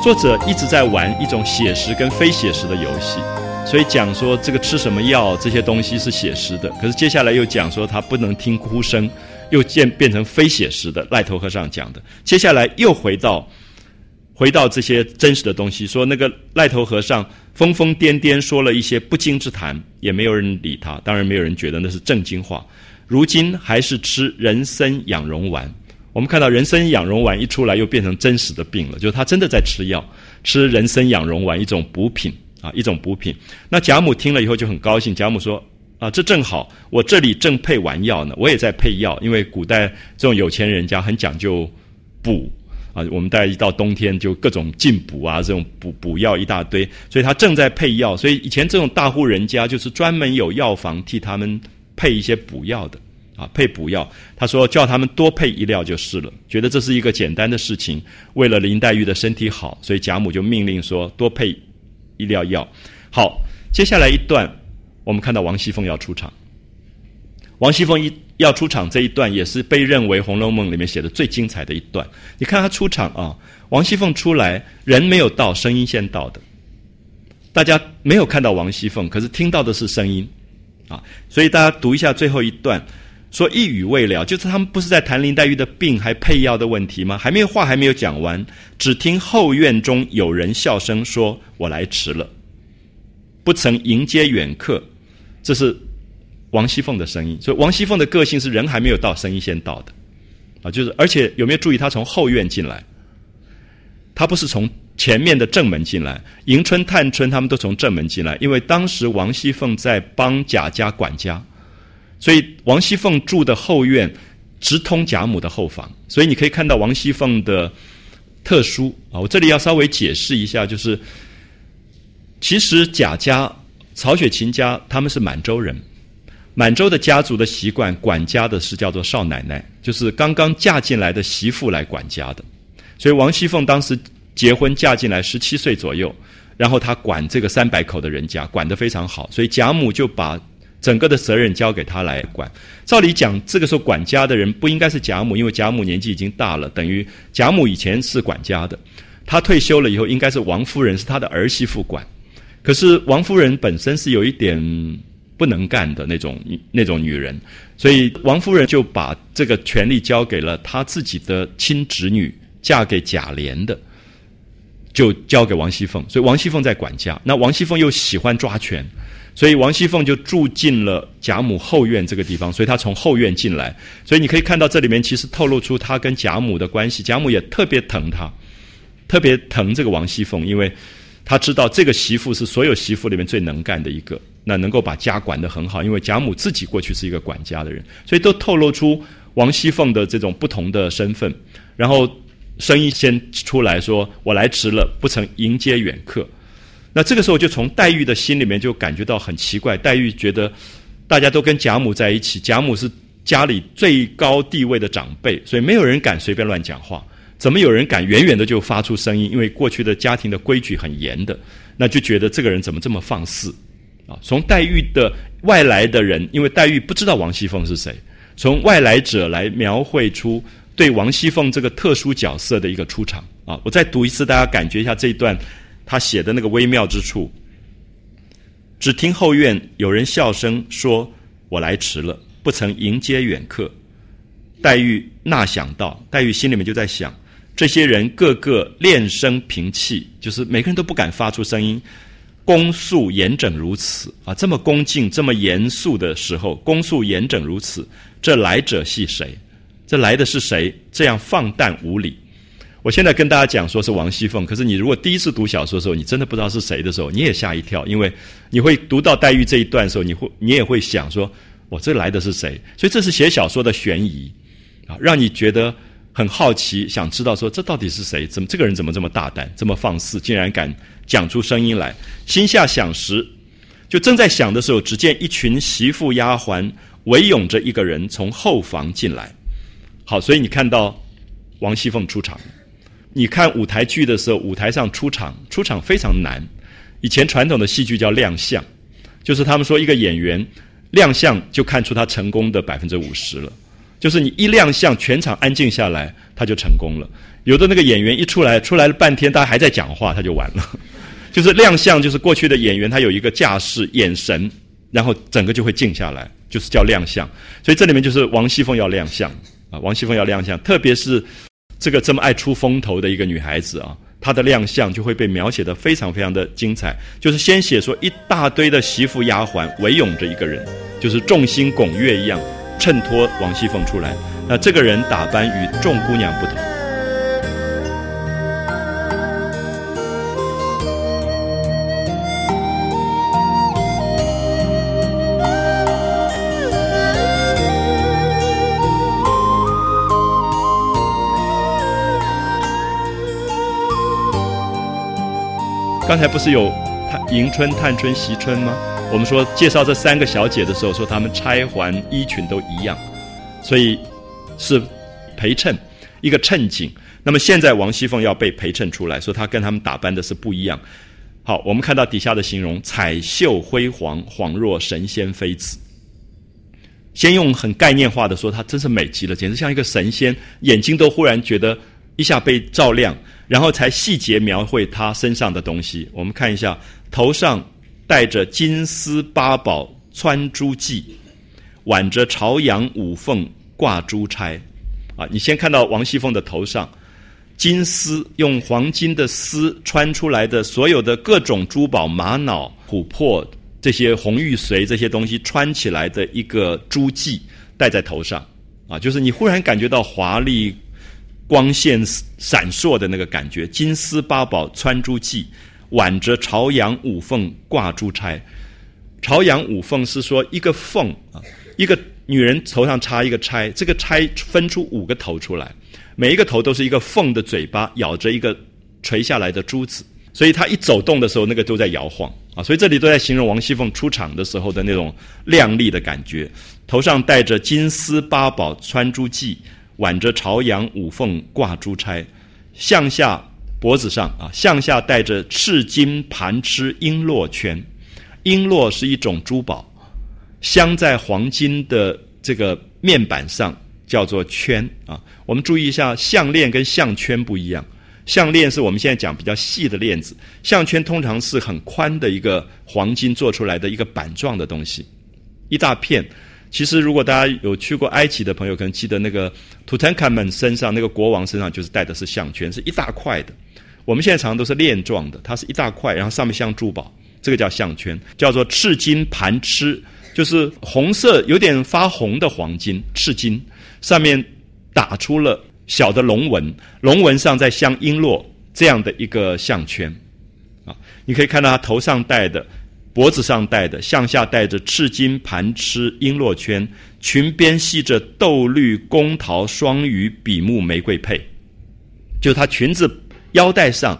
作者一直在玩一种写实跟非写实的游戏，所以讲说这个吃什么药这些东西是写实的，可是接下来又讲说他不能听哭声，又变变成非写实的。赖头和尚讲的，接下来又回到回到这些真实的东西，说那个赖头和尚疯疯癫癫说了一些不经之谈，也没有人理他，当然没有人觉得那是正经话。如今还是吃人参养荣丸。我们看到人参养荣丸一出来，又变成真实的病了，就是他真的在吃药，吃人参养荣丸一种补品啊，一种补品。那贾母听了以后就很高兴，贾母说：“啊，这正好，我这里正配完药呢，我也在配药，因为古代这种有钱人家很讲究补啊，我们大家一到冬天就各种进补啊，这种补补药一大堆，所以他正在配药。所以以前这种大户人家就是专门有药房替他们配一些补药的。”啊，配补药，他说叫他们多配一料就是了，觉得这是一个简单的事情。为了林黛玉的身体好，所以贾母就命令说多配一料药。好，接下来一段，我们看到王熙凤要出场。王熙凤一要出场这一段，也是被认为《红楼梦》里面写的最精彩的一段。你看她出场啊，王熙凤出来，人没有到，声音先到的。大家没有看到王熙凤，可是听到的是声音啊，所以大家读一下最后一段。说一语未了，就是他们不是在谈林黛玉的病还配药的问题吗？还没有话还没有讲完，只听后院中有人笑声说：“我来迟了，不曾迎接远客。”这是王熙凤的声音。所以王熙凤的个性是人还没有到，声音先到的啊。就是而且有没有注意，她从后院进来，她不是从前面的正门进来。迎春、探春他们都从正门进来，因为当时王熙凤在帮贾家管家。所以王熙凤住的后院直通贾母的后房，所以你可以看到王熙凤的特殊啊。我这里要稍微解释一下，就是其实贾家、曹雪芹家他们是满洲人，满洲的家族的习惯，管家的是叫做少奶奶，就是刚刚嫁进来的媳妇来管家的。所以王熙凤当时结婚嫁进来十七岁左右，然后她管这个三百口的人家，管得非常好，所以贾母就把。整个的责任交给他来管。照理讲，这个时候管家的人不应该是贾母，因为贾母年纪已经大了，等于贾母以前是管家的。她退休了以后，应该是王夫人是她的儿媳妇管。可是王夫人本身是有一点不能干的那种那种女人，所以王夫人就把这个权利交给了她自己的亲侄女，嫁给贾琏的就交给王熙凤，所以王熙凤在管家。那王熙凤又喜欢抓权，所以王熙凤就住进了贾母后院这个地方。所以她从后院进来，所以你可以看到这里面其实透露出她跟贾母的关系。贾母也特别疼她，特别疼这个王熙凤，因为她知道这个媳妇是所有媳妇里面最能干的一个，那能够把家管得很好。因为贾母自己过去是一个管家的人，所以都透露出王熙凤的这种不同的身份。然后。声音先出来说：“我来迟了，不曾迎接远客。”那这个时候就从黛玉的心里面就感觉到很奇怪。黛玉觉得大家都跟贾母在一起，贾母是家里最高地位的长辈，所以没有人敢随便乱讲话。怎么有人敢远远的就发出声音？因为过去的家庭的规矩很严的，那就觉得这个人怎么这么放肆啊？从黛玉的外来的人，因为黛玉不知道王熙凤是谁，从外来者来描绘出。对王熙凤这个特殊角色的一个出场啊，我再读一次，大家感觉一下这一段他写的那个微妙之处。只听后院有人笑声说：“我来迟了，不曾迎接远客。”黛玉那想到，黛玉心里面就在想：这些人个个练声平气，就是每个人都不敢发出声音，恭肃严整如此啊，这么恭敬、这么严肃的时候，恭肃严整如此，这来者系谁？这来的是谁？这样放荡无礼！我现在跟大家讲说是王熙凤，可是你如果第一次读小说的时候，你真的不知道是谁的时候，你也吓一跳，因为你会读到黛玉这一段的时候，你会你也会想说，我这来的是谁？所以这是写小说的悬疑啊，让你觉得很好奇，想知道说这到底是谁？怎么这个人怎么这么大胆，这么放肆，竟然敢讲出声音来？心下想时，就正在想的时候，只见一群媳妇丫鬟围拥着一个人从后房进来。好，所以你看到王熙凤出场。你看舞台剧的时候，舞台上出场，出场非常难。以前传统的戏剧叫亮相，就是他们说一个演员亮相就看出他成功的百分之五十了。就是你一亮相，全场安静下来，他就成功了。有的那个演员一出来，出来了半天，大家还在讲话，他就完了。<laughs> 就是亮相，就是过去的演员他有一个架势、眼神，然后整个就会静下来，就是叫亮相。所以这里面就是王熙凤要亮相。啊，王熙凤要亮相，特别是这个这么爱出风头的一个女孩子啊，她的亮相就会被描写的非常非常的精彩。就是先写说一大堆的媳妇丫鬟围拥着一个人，就是众星拱月一样衬托王熙凤出来。那这个人打扮与众姑娘不同。刚才不是有迎春、探春、惜春吗？我们说介绍这三个小姐的时候，说她们钗环衣裙都一样，所以是陪衬一个衬景。那么现在王熙凤要被陪衬出来，说她跟她们打扮的是不一样。好，我们看到底下的形容：彩绣辉煌，恍若神仙妃子。先用很概念化的说，她真是美极了，简直像一个神仙，眼睛都忽然觉得一下被照亮。然后才细节描绘他身上的东西。我们看一下，头上戴着金丝八宝穿珠髻，挽着朝阳五凤挂珠钗。啊，你先看到王熙凤的头上，金丝用黄金的丝穿出来的所有的各种珠宝、玛瑙、琥珀这些红玉髓这些东西穿起来的一个珠髻戴在头上。啊，就是你忽然感觉到华丽。光线闪烁的那个感觉，金丝八宝穿珠髻，挽着朝阳五凤挂珠钗。朝阳五凤是说一个凤啊，一个女人头上插一个钗，这个钗分出五个头出来，每一个头都是一个凤的嘴巴咬着一个垂下来的珠子，所以她一走动的时候，那个都在摇晃啊。所以这里都在形容王熙凤出场的时候的那种靓丽的感觉，头上戴着金丝八宝穿珠髻。挽着朝阳五凤挂珠钗，向下脖子上啊，向下戴着赤金盘螭璎珞圈，璎珞是一种珠宝，镶在黄金的这个面板上叫做圈啊。我们注意一下，项链跟项圈不一样，项链是我们现在讲比较细的链子，项圈通常是很宽的一个黄金做出来的一个板状的东西，一大片。其实，如果大家有去过埃及的朋友，可能记得那个图坦卡门身上那个国王身上就是戴的是项圈，是一大块的。我们现在常常都是链状的，它是一大块，然后上面镶珠宝，这个叫项圈，叫做赤金盘螭，就是红色有点发红的黄金，赤金上面打出了小的龙纹，龙纹上再镶璎珞这样的一个项圈，啊，你可以看到他头上戴的。<laughs> <laughs> 脖子上戴的，向下戴着赤金盘螭璎珞圈，裙边系着豆绿宫桃双鱼比目玫瑰佩，就她裙子腰带上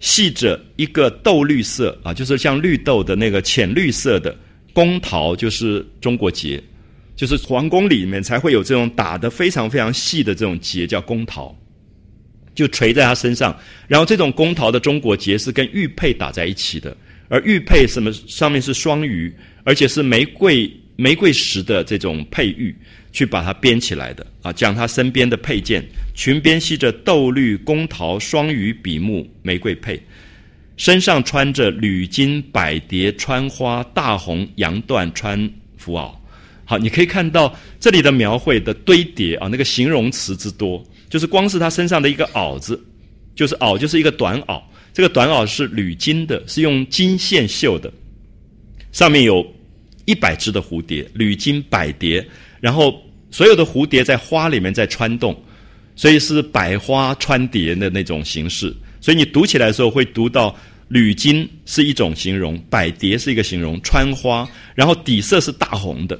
系着一个豆绿色啊，就是像绿豆的那个浅绿色的宫桃，就是中国结，就是皇宫里面才会有这种打的非常非常细的这种结，叫宫桃，就垂在她身上。然后这种宫桃的中国结是跟玉佩打在一起的。而玉佩什么上面是双鱼，而且是玫瑰玫瑰石的这种佩玉，去把它编起来的啊。讲他身边的佩件，裙边系着豆绿宫桃双鱼比目玫瑰佩，身上穿着缕金百蝶穿花大红洋缎穿服袄。好，你可以看到这里的描绘的堆叠啊，那个形容词之多，就是光是他身上的一个袄子，就是袄就是一个短袄。这个短袄是铝金的，是用金线绣的，上面有一百只的蝴蝶，铝金百蝶，然后所有的蝴蝶在花里面在穿动，所以是百花穿蝶的那种形式。所以你读起来的时候会读到铝金是一种形容，百蝶是一个形容，穿花，然后底色是大红的，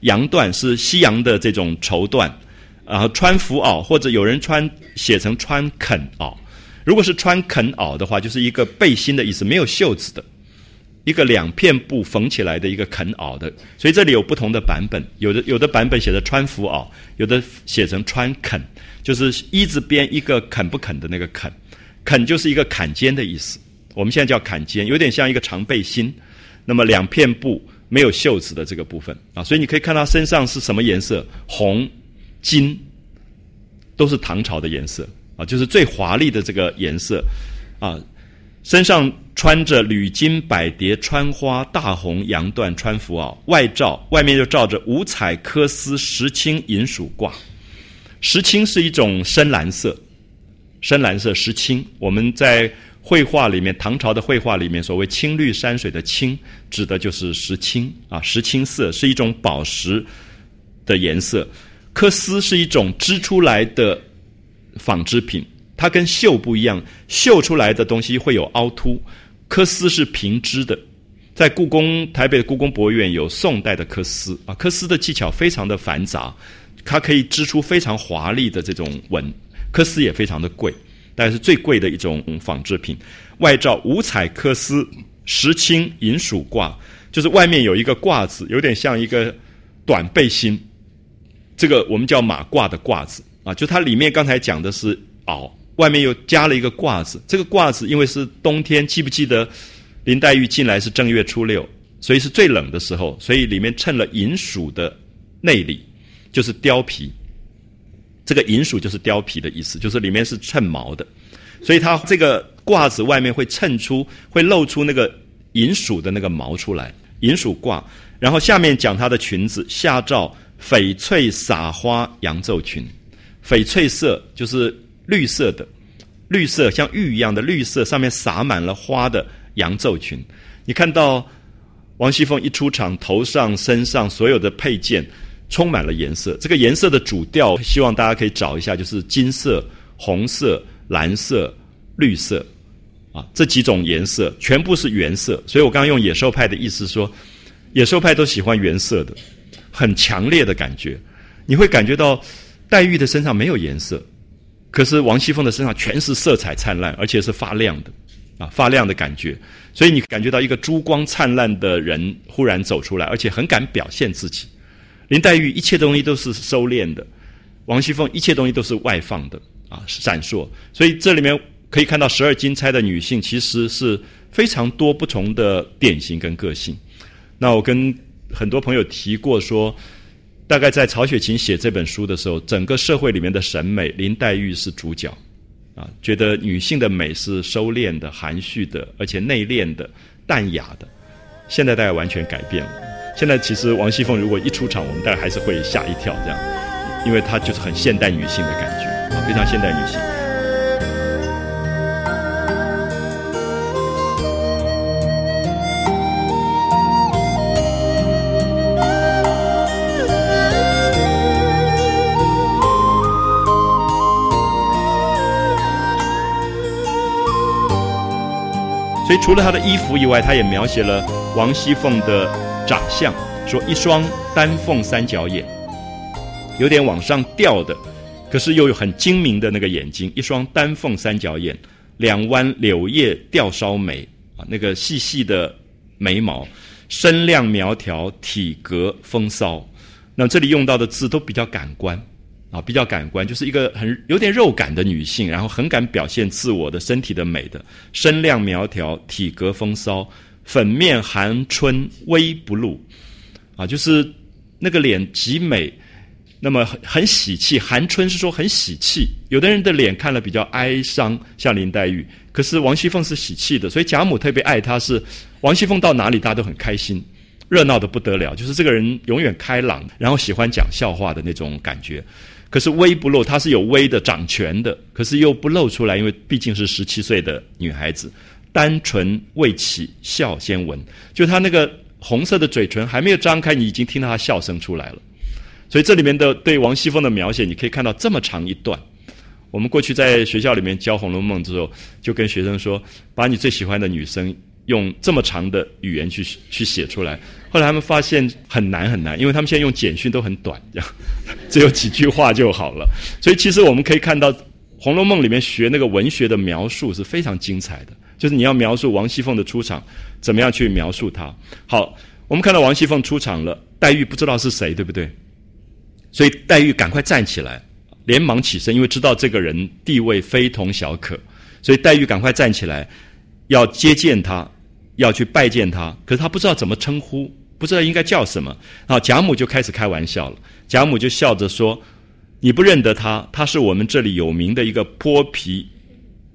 洋缎是西洋的这种绸缎，然后穿服袄或者有人穿写成穿肯袄。如果是穿肯袄的话，就是一个背心的意思，没有袖子的，一个两片布缝起来的一个肯袄的。所以这里有不同的版本，有的有的版本写的穿服袄，有的写成穿肯，就是一字边一个肯不肯的那个肯，肯就是一个坎肩的意思。我们现在叫坎肩，有点像一个长背心。那么两片布没有袖子的这个部分啊，所以你可以看到身上是什么颜色，红、金，都是唐朝的颜色。啊，就是最华丽的这个颜色，啊，身上穿着缕金百蝶穿花大红洋缎穿服袄，外罩外面就罩着五彩缂丝石青银鼠褂，石青是一种深蓝色，深蓝色石青，我们在绘画里面，唐朝的绘画里面，所谓青绿山水的青，指的就是石青啊，石青色是一种宝石的颜色，缂丝是一种织出来的。纺织品，它跟绣不一样，绣出来的东西会有凹凸，缂丝是平织的。在故宫台北的故宫博物院有宋代的缂丝啊，缂丝的技巧非常的繁杂，它可以织出非常华丽的这种纹，缂丝也非常的贵，但是最贵的一种纺织品。外罩五彩缂丝，石青银鼠褂，就是外面有一个褂子，有点像一个短背心，这个我们叫马褂的褂子。啊，就它里面刚才讲的是袄，外面又加了一个褂子。这个褂子因为是冬天，记不记得林黛玉进来是正月初六，所以是最冷的时候，所以里面衬了银鼠的内里，就是貂皮。这个银鼠就是貂皮的意思，就是里面是衬毛的，所以它这个褂子外面会衬出，会露出那个银鼠的那个毛出来，银鼠褂。然后下面讲它的裙子，下罩翡翠撒花洋皱裙。翡翠色就是绿色的，绿色像玉一样的绿色，上面洒满了花的洋皱裙。你看到王熙凤一出场，头上、身上所有的配件充满了颜色。这个颜色的主调，希望大家可以找一下，就是金色、红色、蓝色、绿色啊，这几种颜色全部是原色。所以我刚刚用野兽派的意思说，野兽派都喜欢原色的，很强烈的感觉，你会感觉到。黛玉的身上没有颜色，可是王熙凤的身上全是色彩灿烂，而且是发亮的，啊，发亮的感觉。所以你感觉到一个珠光灿烂的人忽然走出来，而且很敢表现自己。林黛玉一切东西都是收敛的，王熙凤一切东西都是外放的，啊，闪烁。所以这里面可以看到十二金钗的女性其实是非常多不同的典型跟个性。那我跟很多朋友提过说。大概在曹雪芹写这本书的时候，整个社会里面的审美，林黛玉是主角，啊，觉得女性的美是收敛的、含蓄的，而且内敛的、淡雅的。现在大家完全改变了。现在其实王熙凤如果一出场，我们大家还是会吓一跳，这样，因为她就是很现代女性的感觉，啊，非常现代女性。所以除了她的衣服以外，他也描写了王熙凤的长相，说一双丹凤三角眼，有点往上吊的，可是又有很精明的那个眼睛，一双丹凤三角眼，两弯柳叶吊梢眉啊，那个细细的眉毛，身量苗条，体格风骚。那这里用到的字都比较感官。啊，比较感官，就是一个很有点肉感的女性，然后很敢表现自我的身体的美的，身量苗条，体格风骚，粉面含春微不露，啊，就是那个脸极美，那么很很喜气，含春是说很喜气，有的人的脸看了比较哀伤，像林黛玉，可是王熙凤是喜气的，所以贾母特别爱她，是王熙凤到哪里大家都很开心，热闹的不得了，就是这个人永远开朗，然后喜欢讲笑话的那种感觉。可是微不露，她是有微的掌权的，可是又不露出来，因为毕竟是十七岁的女孩子，单纯未起笑先闻，就她那个红色的嘴唇还没有张开，你已经听到她笑声出来了。所以这里面的对王熙凤的描写，你可以看到这么长一段。我们过去在学校里面教《红楼梦》之后，就跟学生说，把你最喜欢的女生。用这么长的语言去去写出来，后来他们发现很难很难，因为他们现在用简讯都很短，这样只有几句话就好了。所以其实我们可以看到《红楼梦》里面学那个文学的描述是非常精彩的，就是你要描述王熙凤的出场，怎么样去描述她。好，我们看到王熙凤出场了，黛玉不知道是谁，对不对？所以黛玉赶快站起来，连忙起身，因为知道这个人地位非同小可，所以黛玉赶快站起来，要接见他。要去拜见他，可是他不知道怎么称呼，不知道应该叫什么。然后贾母就开始开玩笑了，贾母就笑着说：“你不认得他，他是我们这里有名的一个剥皮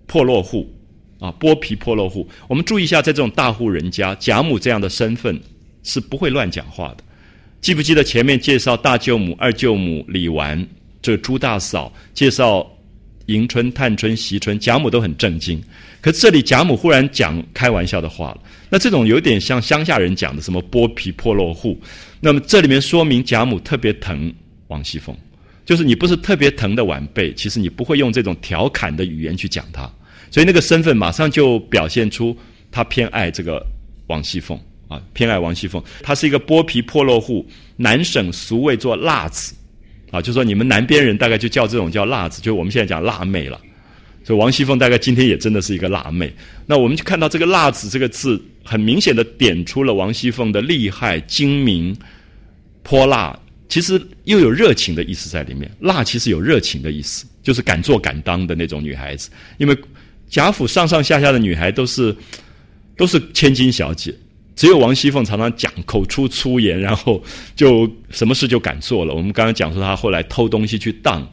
破落户啊，剥皮破落户。我们注意一下，在这种大户人家，贾母这样的身份是不会乱讲话的。记不记得前面介绍大舅母、二舅母李纨，这朱大嫂介绍迎春、探春、惜春，贾母都很震惊。”可这里贾母忽然讲开玩笑的话了，那这种有点像乡下人讲的什么剥皮破落户，那么这里面说明贾母特别疼王熙凤，就是你不是特别疼的晚辈，其实你不会用这种调侃的语言去讲她，所以那个身份马上就表现出他偏爱这个王熙凤啊，偏爱王熙凤，她是一个剥皮破落户，南省俗谓做辣子，啊，就说你们南边人大概就叫这种叫辣子，就我们现在讲辣妹了。所以王熙凤大概今天也真的是一个辣妹。那我们就看到这个“辣子”这个字，很明显的点出了王熙凤的厉害、精明、泼辣，其实又有热情的意思在里面。辣其实有热情的意思，就是敢做敢当的那种女孩子。因为贾府上上下下的女孩都是 <laughs> 都是千金小姐，只有王熙凤常常讲口出粗言，然后就什么事就敢做了。我们刚刚讲说她后来偷东西去当，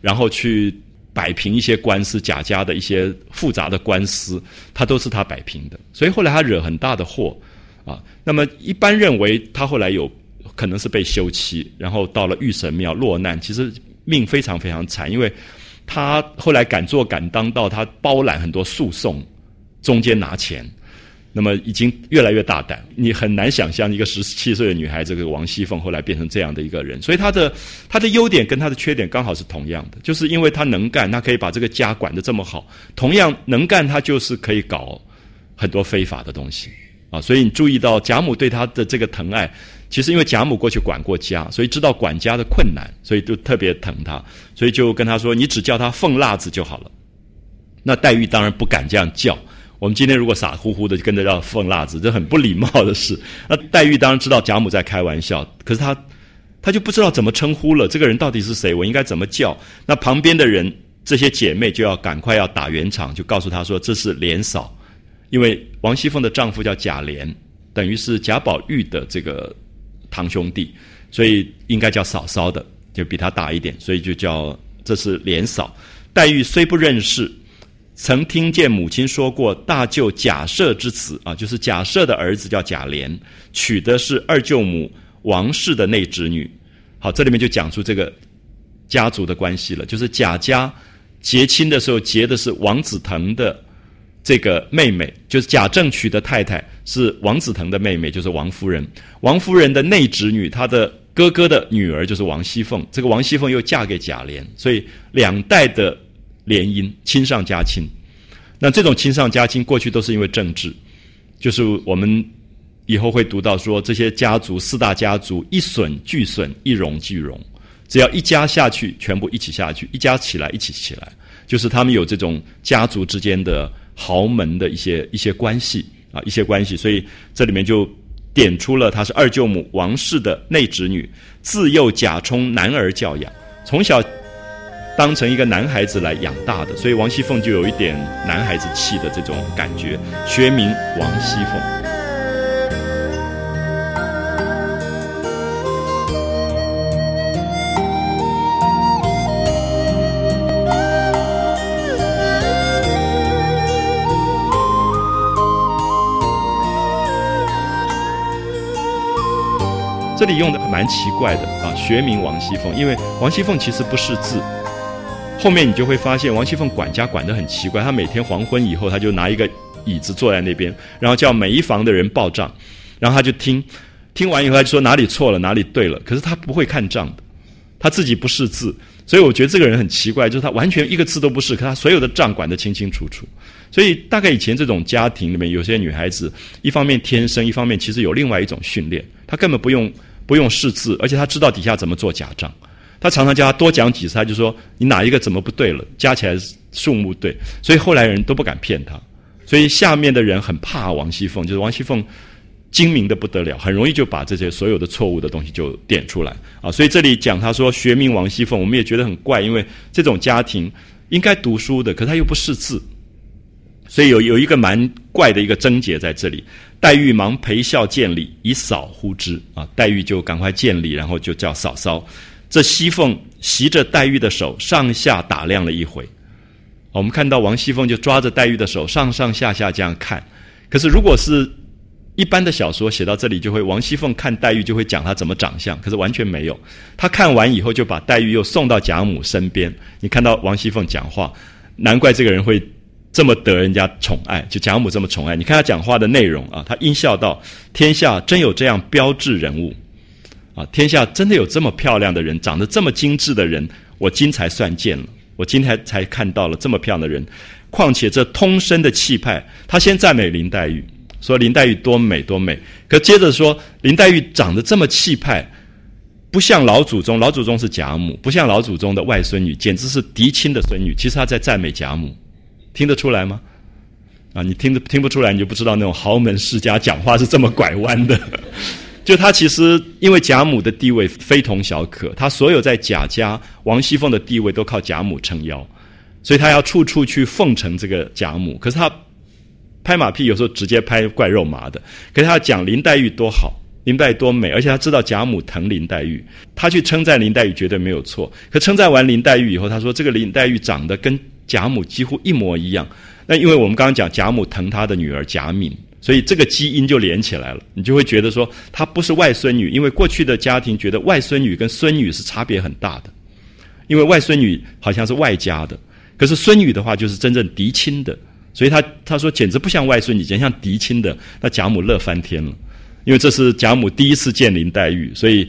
然后去。摆平一些官司，贾家的一些复杂的官司，他都是他摆平的。所以后来他惹很大的祸，啊，那么一般认为他后来有可能是被休妻，然后到了玉神庙落难，其实命非常非常惨，因为他后来敢做敢当，到他包揽很多诉讼，中间拿钱。那么已经越来越大胆，你很难想象一个十七岁的女孩，这个王熙凤后来变成这样的一个人。所以她的她的优点跟她的缺点刚好是同样的，就是因为她能干，她可以把这个家管得这么好。同样能干，她就是可以搞很多非法的东西啊。所以你注意到贾母对她的这个疼爱，其实因为贾母过去管过家，所以知道管家的困难，所以就特别疼她，所以就跟她说：“你只叫她凤辣子就好了。”那黛玉当然不敢这样叫。我们今天如果傻乎乎的跟着要放辣子，这很不礼貌的事。那黛玉当然知道贾母在开玩笑，可是她她就不知道怎么称呼了。这个人到底是谁？我应该怎么叫？那旁边的人这些姐妹就要赶快要打圆场，就告诉她说这是莲嫂，因为王熙凤的丈夫叫贾琏，等于是贾宝玉的这个堂兄弟，所以应该叫嫂嫂的，就比她大一点，所以就叫这是莲嫂。黛玉虽不认识。曾听见母亲说过，大舅贾赦之子啊，就是贾赦的儿子叫贾琏，娶的是二舅母王氏的内侄女。好，这里面就讲出这个家族的关系了，就是贾家结亲的时候结的是王子腾的这个妹妹，就是贾政娶的太太是王子腾的妹妹，就是王夫人。王夫人的内侄女，她的哥哥的女儿就是王熙凤，这个王熙凤又嫁给贾琏，所以两代的。联姻亲上加亲，那这种亲上加亲过去都是因为政治，就是我们以后会读到说，这些家族四大家族一损俱损，一荣俱荣。只要一家下去，全部一起下去；一家起来，一起起来。就是他们有这种家族之间的豪门的一些一些关系啊，一些关系。所以这里面就点出了她是二舅母王氏的内侄女，自幼假充男儿教养，从小。当成一个男孩子来养大的，所以王熙凤就有一点男孩子气的这种感觉，学名王熙凤。这里用的蛮奇怪的啊，学名王熙凤，因为王熙凤其实不识字。后面你就会发现，王熙凤管家管得很奇怪。她每天黄昏以后，她就拿一个椅子坐在那边，然后叫每一房的人报账，然后她就听，听完以后她就说哪里错了，哪里对了。可是她不会看账的，她自己不识字，所以我觉得这个人很奇怪，就是她完全一个字都不识，可她所有的账管得清清楚楚。所以大概以前这种家庭里面，有些女孩子一方面天生，一方面其实有另外一种训练，她根本不用不用识字，而且她知道底下怎么做假账。他常常叫他多讲几次，他就说你哪一个怎么不对了，加起来数目对，所以后来人都不敢骗他，所以下面的人很怕王熙凤，就是王熙凤精明的不得了，很容易就把这些所有的错误的东西就点出来啊。所以这里讲他说学名王熙凤，我们也觉得很怪，因为这种家庭应该读书的，可他又不识字，所以有有一个蛮怪的一个症结在这里。黛玉忙陪笑见礼，以嫂呼之啊，黛玉就赶快见礼，然后就叫嫂嫂。这熙凤袭着黛玉的手，上下打量了一回。我们看到王熙凤就抓着黛玉的手，上上下下这样看。可是如果是一般的小说写到这里，就会王熙凤看黛玉就会讲她怎么长相。可是完全没有，她看完以后就把黛玉又送到贾母身边。你看到王熙凤讲话，难怪这个人会这么得人家宠爱，就贾母这么宠爱。你看她讲话的内容啊，她阴笑道：“天下真有这样标志人物。”啊，天下真的有这么漂亮的人，长得这么精致的人，我今才算见了。我今天才看到了这么漂亮的人，况且这通身的气派，他先赞美林黛玉，说林黛玉多美多美。可接着说林黛玉长得这么气派，不像老祖宗，老祖宗是贾母，不像老祖宗的外孙女，简直是嫡亲的孙女。其实他在赞美贾母，听得出来吗？啊，你听得听不出来，你就不知道那种豪门世家讲话是这么拐弯的。就他其实因为贾母的地位非同小可，他所有在贾家王熙凤的地位都靠贾母撑腰，所以他要处处去奉承这个贾母。可是他拍马屁有时候直接拍怪肉麻的，可是他讲林黛玉多好，林黛玉多美，而且他知道贾母疼林黛玉，他去称赞林黛玉绝对没有错。可称赞完林黛玉以后，他说这个林黛玉长得跟贾母几乎一模一样。那因为我们刚刚讲贾母疼她的女儿贾敏。所以这个基因就连起来了，你就会觉得说她不是外孙女，因为过去的家庭觉得外孙女跟孙女是差别很大的，因为外孙女好像是外家的，可是孙女的话就是真正嫡亲的，所以他他说简直不像外孙女，简直像嫡亲的，那贾母乐翻天了，因为这是贾母第一次见林黛玉，所以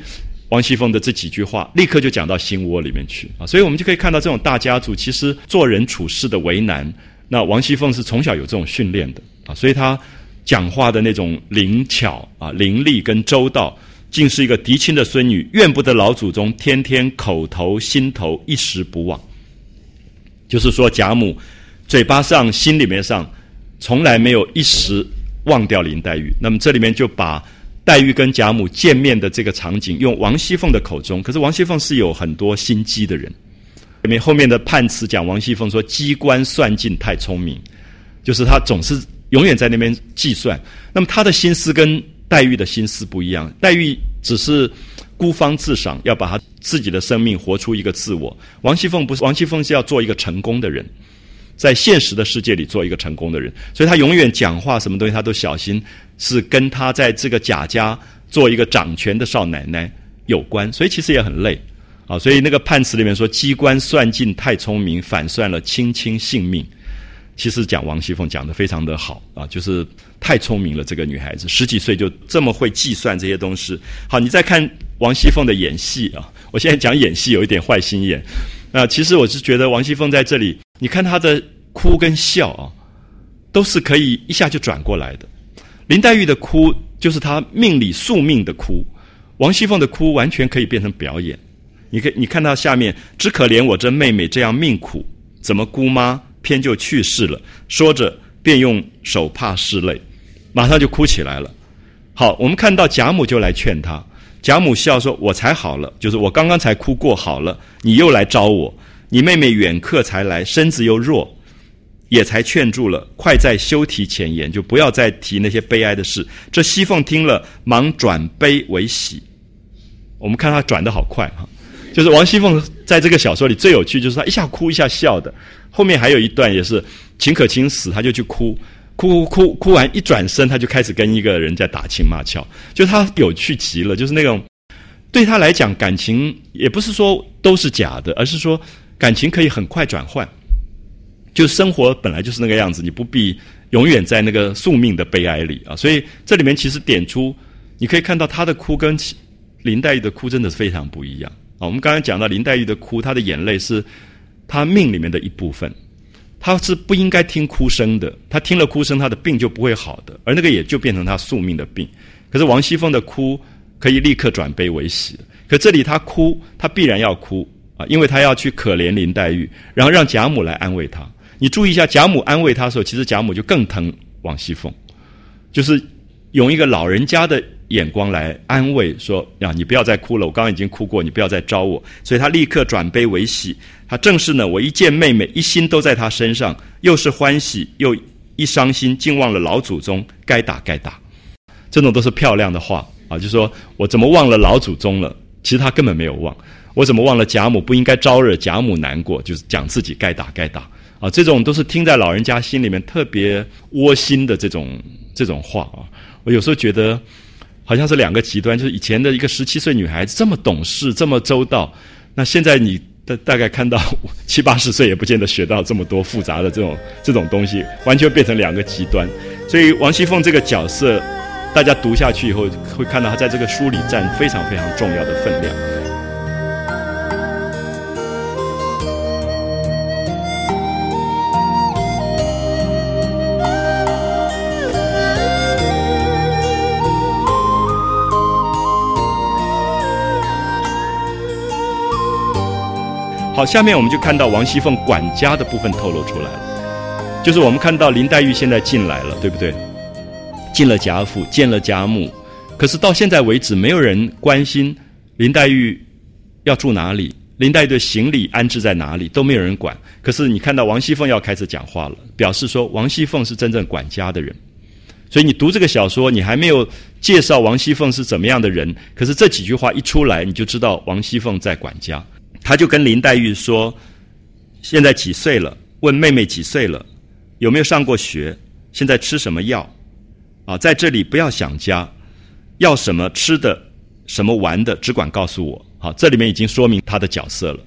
王熙凤的这几句话立刻就讲到心窝里面去。啊，所以我们就可以看到这种大家族其实做人处事的为难，那王熙凤是从小有这种训练的。啊，所以她。讲话的那种灵巧啊、伶俐跟周到，竟是一个嫡亲的孙女，怨不得老祖宗天天口头心头一时不忘。就是说，贾母嘴巴上、心里面上，从来没有一时忘掉林黛玉。那么这里面就把黛玉跟贾母见面的这个场景，用王熙凤的口中。可是王熙凤是有很多心机的人，里面后面的判词讲王熙凤说机关算尽太聪明，就是她总是。永远在那边计算，那么他的心思跟黛玉的心思不一样。黛玉只是孤芳自赏，要把他自己的生命活出一个自我。王熙凤不是，王熙凤是要做一个成功的人，在现实的世界里做一个成功的人。所以她永远讲话什么东西，她都小心，是跟她在这个贾家做一个掌权的少奶奶有关。所以其实也很累啊。所以那个判词里面说：“机关算尽太聪明，反算了卿卿性命。”其实讲王熙凤讲的非常的好啊，就是太聪明了，这个女孩子十几岁就这么会计算这些东西。好，你再看王熙凤的演戏啊，我现在讲演戏有一点坏心眼啊。其实我是觉得王熙凤在这里，你看她的哭跟笑啊，都是可以一下就转过来的。林黛玉的哭就是她命里宿命的哭，王熙凤的哭完全可以变成表演。你可你看到下面，只可怜我这妹妹这样命苦，怎么姑妈偏就去世了？说着便用手帕拭泪，马上就哭起来了。好，我们看到贾母就来劝她，贾母笑说：“我才好了，就是我刚刚才哭过好了，你又来招我。你妹妹远客才来，身子又弱。”也才劝住了，快在休提前言，就不要再提那些悲哀的事。这熙凤听了，忙转悲为喜。我们看他转的好快哈，就是王熙凤在这个小说里最有趣，就是她一下哭一下笑的。后面还有一段也是秦可卿死，她就去哭，哭哭哭哭完一转身，她就开始跟一个人在打情骂俏，就她有趣极了。就是那种对她来讲，感情也不是说都是假的，而是说感情可以很快转换。就生活本来就是那个样子，你不必永远在那个宿命的悲哀里啊。所以这里面其实点出，你可以看到她的哭跟林黛玉的哭真的是非常不一样。我们刚才讲到林黛玉的哭，她的眼泪是她命里面的一部分，她是不应该听哭声的，她听了哭声，她的病就不会好的，而那个也就变成她宿命的病。可是王熙凤的哭可以立刻转悲为喜，可这里她哭，她必然要哭啊，因为她要去可怜林黛玉，然后让贾母来安慰她。你注意一下，贾母安慰她的时候，其实贾母就更疼王熙凤，就是用一个老人家的眼光来安慰说：“呀，你不要再哭了，我刚刚已经哭过，你不要再招我。”所以他立刻转悲为喜。他正是呢，我一见妹妹，一心都在她身上，又是欢喜，又一伤心，竟忘了老祖宗，该打该打。这种都是漂亮的话啊，就说我怎么忘了老祖宗了？其实他根本没有忘。我怎么忘了贾母不应该招惹贾母难过？就是讲自己该打该打。啊，这种都是听在老人家心里面特别窝心的这种这种话啊。我有时候觉得，好像是两个极端，就是以前的一个十七岁女孩子这么懂事、这么周到，那现在你大大概看到七八十岁也不见得学到这么多复杂的这种 <laughs> 这种东西，完全变成两个极端。所以王熙凤这个角色，大家读下去以后会看到她在这个书里占非常非常重要的分量。好，下面我们就看到王熙凤管家的部分透露出来了，就是我们看到林黛玉现在进来了，对不对？进了贾府，见了贾母，可是到现在为止，没有人关心林黛玉要住哪里，林黛玉的行李安置在哪里，都没有人管。可是你看到王熙凤要开始讲话了，表示说王熙凤是真正管家的人。所以你读这个小说，你还没有介绍王熙凤是怎么样的人，可是这几句话一出来，你就知道王熙凤在管家。他就跟林黛玉说：“现在几岁了？问妹妹几岁了？有没有上过学？现在吃什么药？啊，在这里不要想家，要什么吃的，什么玩的，只管告诉我。好，这里面已经说明他的角色了。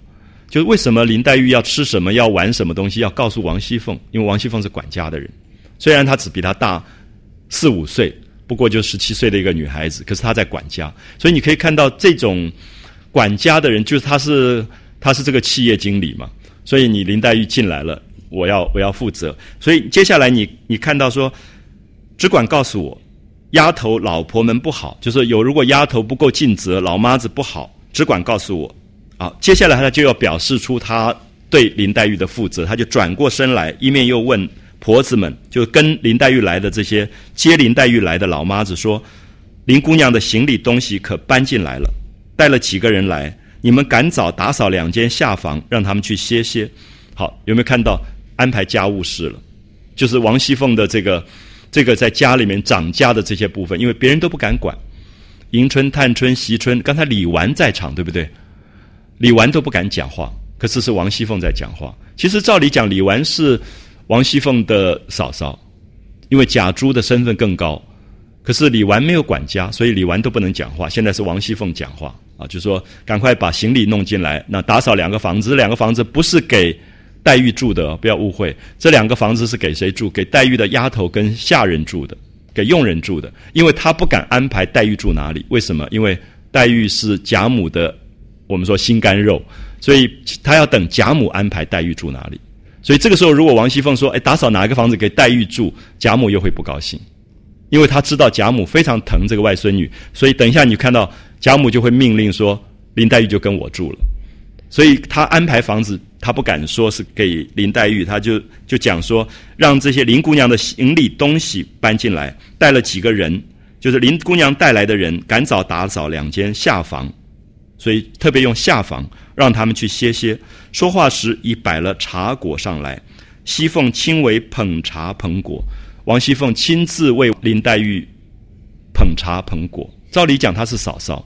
就是为什么林黛玉要吃什么，要玩什么东西，要告诉王熙凤，因为王熙凤是管家的人。虽然她只比她大四五岁，不过就十七岁的一个女孩子，可是她在管家，所以你可以看到这种。”管家的人就是他是他是这个企业经理嘛，所以你林黛玉进来了，我要我要负责。所以接下来你你看到说，只管告诉我，丫头老婆们不好，就是有如果丫头不够尽责，老妈子不好，只管告诉我。啊，接下来他就要表示出他对林黛玉的负责，他就转过身来，一面又问婆子们，就跟林黛玉来的这些接林黛玉来的老妈子说，林姑娘的行李东西可搬进来了。带了几个人来，你们赶早打扫两间下房，让他们去歇歇。好，有没有看到安排家务事了？就是王熙凤的这个这个在家里面掌家的这些部分，因为别人都不敢管。迎春、探春、惜春，刚才李纨在场，对不对？李纨都不敢讲话，可是是王熙凤在讲话。其实照理讲，李纨是王熙凤的嫂嫂，因为贾珠的身份更高。可是李纨没有管家，所以李纨都不能讲话。现在是王熙凤讲话啊，就说赶快把行李弄进来。那打扫两个房子，两个房子不是给黛玉住的，不要误会。这两个房子是给谁住？给黛玉的丫头跟下人住的，给佣人住的。因为他不敢安排黛玉住哪里，为什么？因为黛玉是贾母的，我们说心肝肉，所以他要等贾母安排黛玉住哪里。所以这个时候，如果王熙凤说：“哎，打扫哪一个房子给黛玉住？”贾母又会不高兴。因为他知道贾母非常疼这个外孙女，所以等一下你看到贾母就会命令说林黛玉就跟我住了。所以他安排房子，他不敢说是给林黛玉，他就就讲说让这些林姑娘的行李东西搬进来，带了几个人，就是林姑娘带来的人，赶早打扫两间下房，所以特别用下房让他们去歇歇。说话时已摆了茶果上来，熙凤亲为捧茶捧果，王熙凤亲自为林黛玉捧茶捧果。照理讲，她是嫂嫂。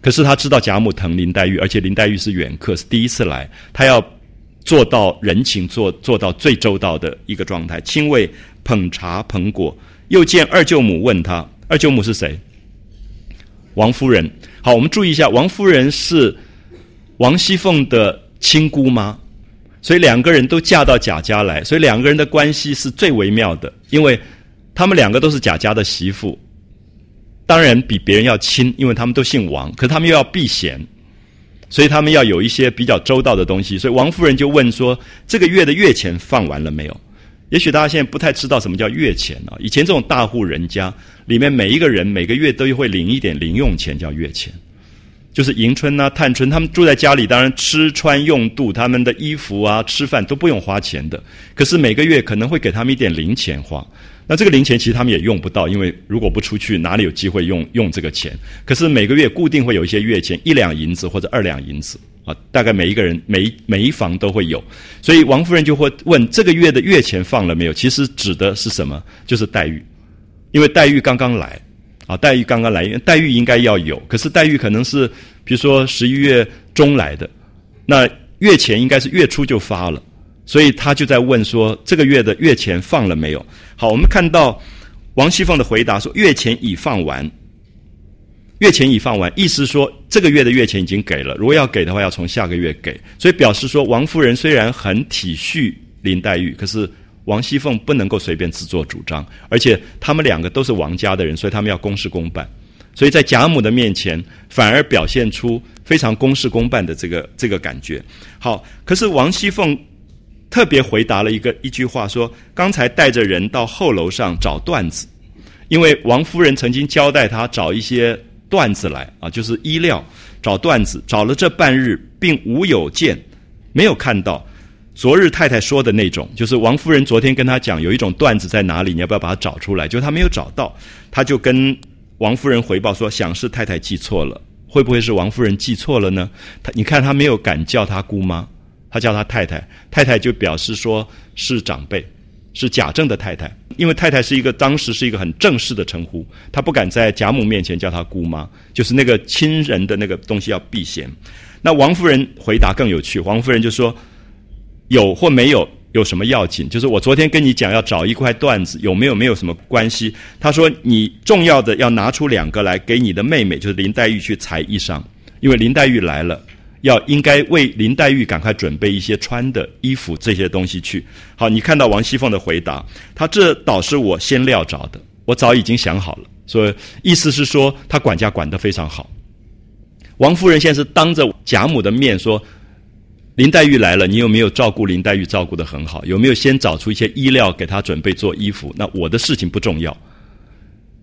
可是她知道贾母疼林黛玉，而且林黛玉是远客，是第一次来，她要做到人情，做做到最周到的一个状态。亲为捧茶捧果，又见二舅母问她：“二舅母是谁？”王夫人。好，我们注意一下，王夫人是王熙凤的亲姑妈，所以两个人都嫁到贾家来，所以两个人的关系是最微妙的，因为他们两个都是贾家的媳妇。当然比别人要亲，因为他们都姓王，可他们又要避嫌，所以他们要有一些比较周到的东西。所以王夫人就问说：“这个月的月钱放完了没有？”也许大家现在不太知道什么叫月钱啊。以前这种大户人家里面，每一个人每个月都会领一点零用钱，叫月钱，就是迎春啊、探春他们住在家里，当然吃穿用度，他们的衣服啊、吃饭都不用花钱的。可是每个月可能会给他们一点零钱花。那这个零钱其实他们也用不到，因为如果不出去，哪里有机会用用这个钱？可是每个月固定会有一些月钱，一两银子或者二两银子啊，大概每一个人每每一房都会有。所以王夫人就会问这个月的月钱放了没有？其实指的是什么？就是黛玉，因为黛玉刚刚来啊，黛玉刚刚来，黛玉应该要有，可是黛玉可能是比如说十一月中来的，那月钱应该是月初就发了。所以他就在问说：“这个月的月钱放了没有？”好，我们看到王熙凤的回答说：“月钱已放完，月钱已放完。”意思说这个月的月钱已经给了，如果要给的话，要从下个月给。所以表示说，王夫人虽然很体恤林黛玉，可是王熙凤不能够随便自作主张，而且他们两个都是王家的人，所以他们要公事公办。所以在贾母的面前，反而表现出非常公事公办的这个这个感觉。好，可是王熙凤。特别回答了一个一句话，说：“刚才带着人到后楼上找缎子，因为王夫人曾经交代他找一些缎子来啊，就是衣料，找缎子，找了这半日，并无有见，没有看到。昨日太太说的那种，就是王夫人昨天跟他讲有一种段子在哪里，你要不要把它找出来？就他没有找到，他就跟王夫人回报说，想是太太记错了，会不会是王夫人记错了呢？他你看他没有敢叫他姑妈。”他叫他太太，太太就表示说是长辈，是贾政的太太，因为太太是一个当时是一个很正式的称呼，他不敢在贾母面前叫她姑妈，就是那个亲人的那个东西要避嫌。那王夫人回答更有趣，王夫人就说有或没有有什么要紧？就是我昨天跟你讲要找一块缎子，有没有没有什么关系？他说你重要的要拿出两个来给你的妹妹，就是林黛玉去裁衣裳，因为林黛玉来了。要应该为林黛玉赶快准备一些穿的衣服这些东西去。好，你看到王熙凤的回答，她这倒是我先料着的，我早已经想好了。所以意思是说，她管家管得非常好。王夫人现在是当着贾母的面说，林黛玉来了，你有没有照顾林黛玉？照顾得很好，有没有先找出一些衣料给她准备做衣服？那我的事情不重要，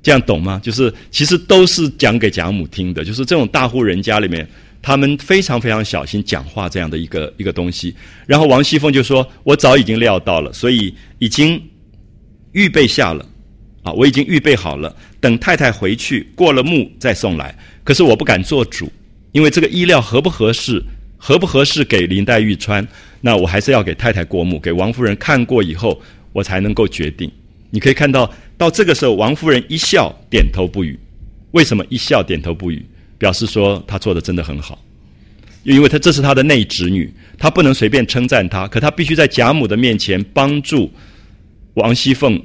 这样懂吗？就是其实都是讲给贾母听的，就是这种大户人家里面。他们非常非常小心讲话这样的一个一个东西，然后王熙凤就说：“我早已经料到了，所以已经预备下了，啊，我已经预备好了，等太太回去过了目再送来。可是我不敢做主，因为这个衣料合不合适，合不合适给林黛玉穿，那我还是要给太太过目，给王夫人看过以后，我才能够决定。你可以看到，到这个时候，王夫人一笑，点头不语。为什么一笑点头不语？表示说她做的真的很好，因为她这是她的内侄女，她不能随便称赞她，可她必须在贾母的面前帮助王熙凤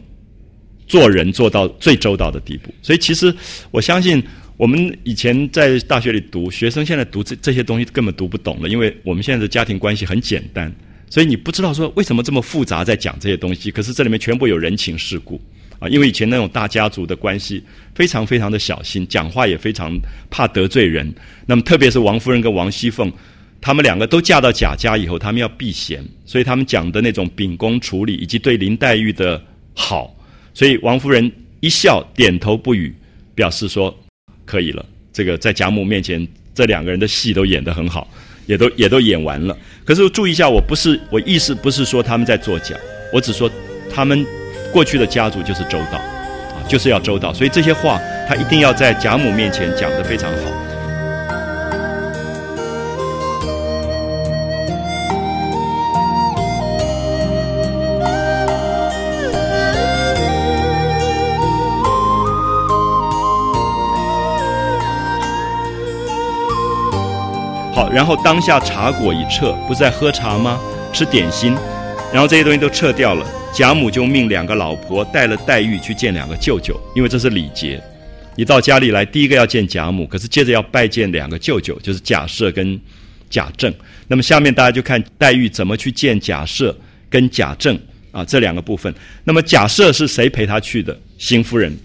做人做到最周到的地步。所以其实我相信，我们以前在大学里读，学生现在读这这些东西根本读不懂了，因为我们现在的家庭关系很简单，所以你不知道说为什么这么复杂在讲这些东西，可是这里面全部有人情世故。啊，因为以前那种大家族的关系非常非常的小心，讲话也非常怕得罪人。那么，特别是王夫人跟王熙凤，他们两个都嫁到贾家以后，他们要避嫌，所以他们讲的那种秉公处理，以及对林黛玉的好，所以王夫人一笑点头不语，表示说可以了。这个在贾母面前，这两个人的戏都演得很好，也都也都演完了。可是注意一下，我不是我意思不是说他们在作假，我只说他们过去的家族就是周到啊，就是要周到，所以这些话他一定要在贾母面前讲得非常好。好，然后当下茶果一撤，不是在喝茶吗？吃点心，然后这些东西都撤掉了。贾母就命两个老婆带了黛玉去见两个舅舅，因为这是礼节。你到家里来，第一个要见贾母，可是接着要拜见两个舅舅，就是贾赦跟贾政。那么下面大家就看黛玉怎么去见贾赦跟贾政啊这两个部分。那么贾赦是谁陪他去的？邢夫人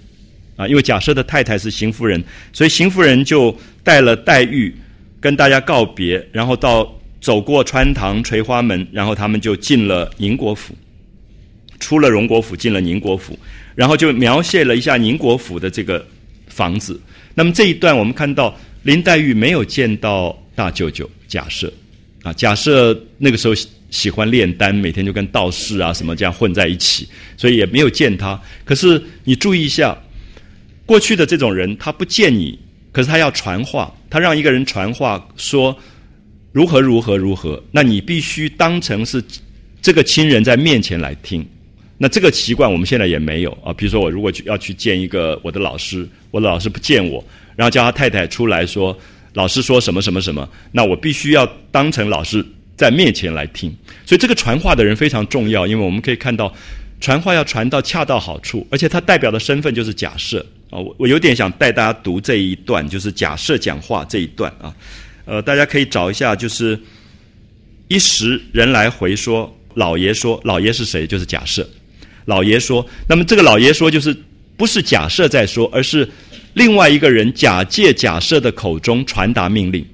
啊，因为贾赦的太太是邢夫人，所以邢夫人就带了黛玉。跟大家告别，然后到走过穿堂垂花门，然后他们就进了宁国府，出了荣国府，进了宁国府，然后就描写了一下宁国府的这个房子。那么这一段我们看到林黛玉没有见到大舅舅贾赦，啊，贾赦那个时候喜欢炼丹，每天就跟道士啊什么这样混在一起，所以也没有见他。可是你注意一下，过去的这种人，他不见你。可是他要传话，他让一个人传话说如何如何如何，那你必须当成是这个亲人在面前来听。那这个习惯我们现在也没有啊。比如说我如果去要去见一个我的老师，我的老师不见我，然后叫他太太出来说老师说什么什么什么，那我必须要当成老师在面前来听。所以这个传话的人非常重要，因为我们可以看到传话要传到恰到好处，而且他代表的身份就是假设。啊，我我有点想带大家读这一段，就是假设讲话这一段啊，呃，大家可以找一下，就是一时人来回说，老爷说，老爷是谁？就是假设，老爷说，那么这个老爷说，就是不是假设在说，而是另外一个人假借假设的口中传达命令。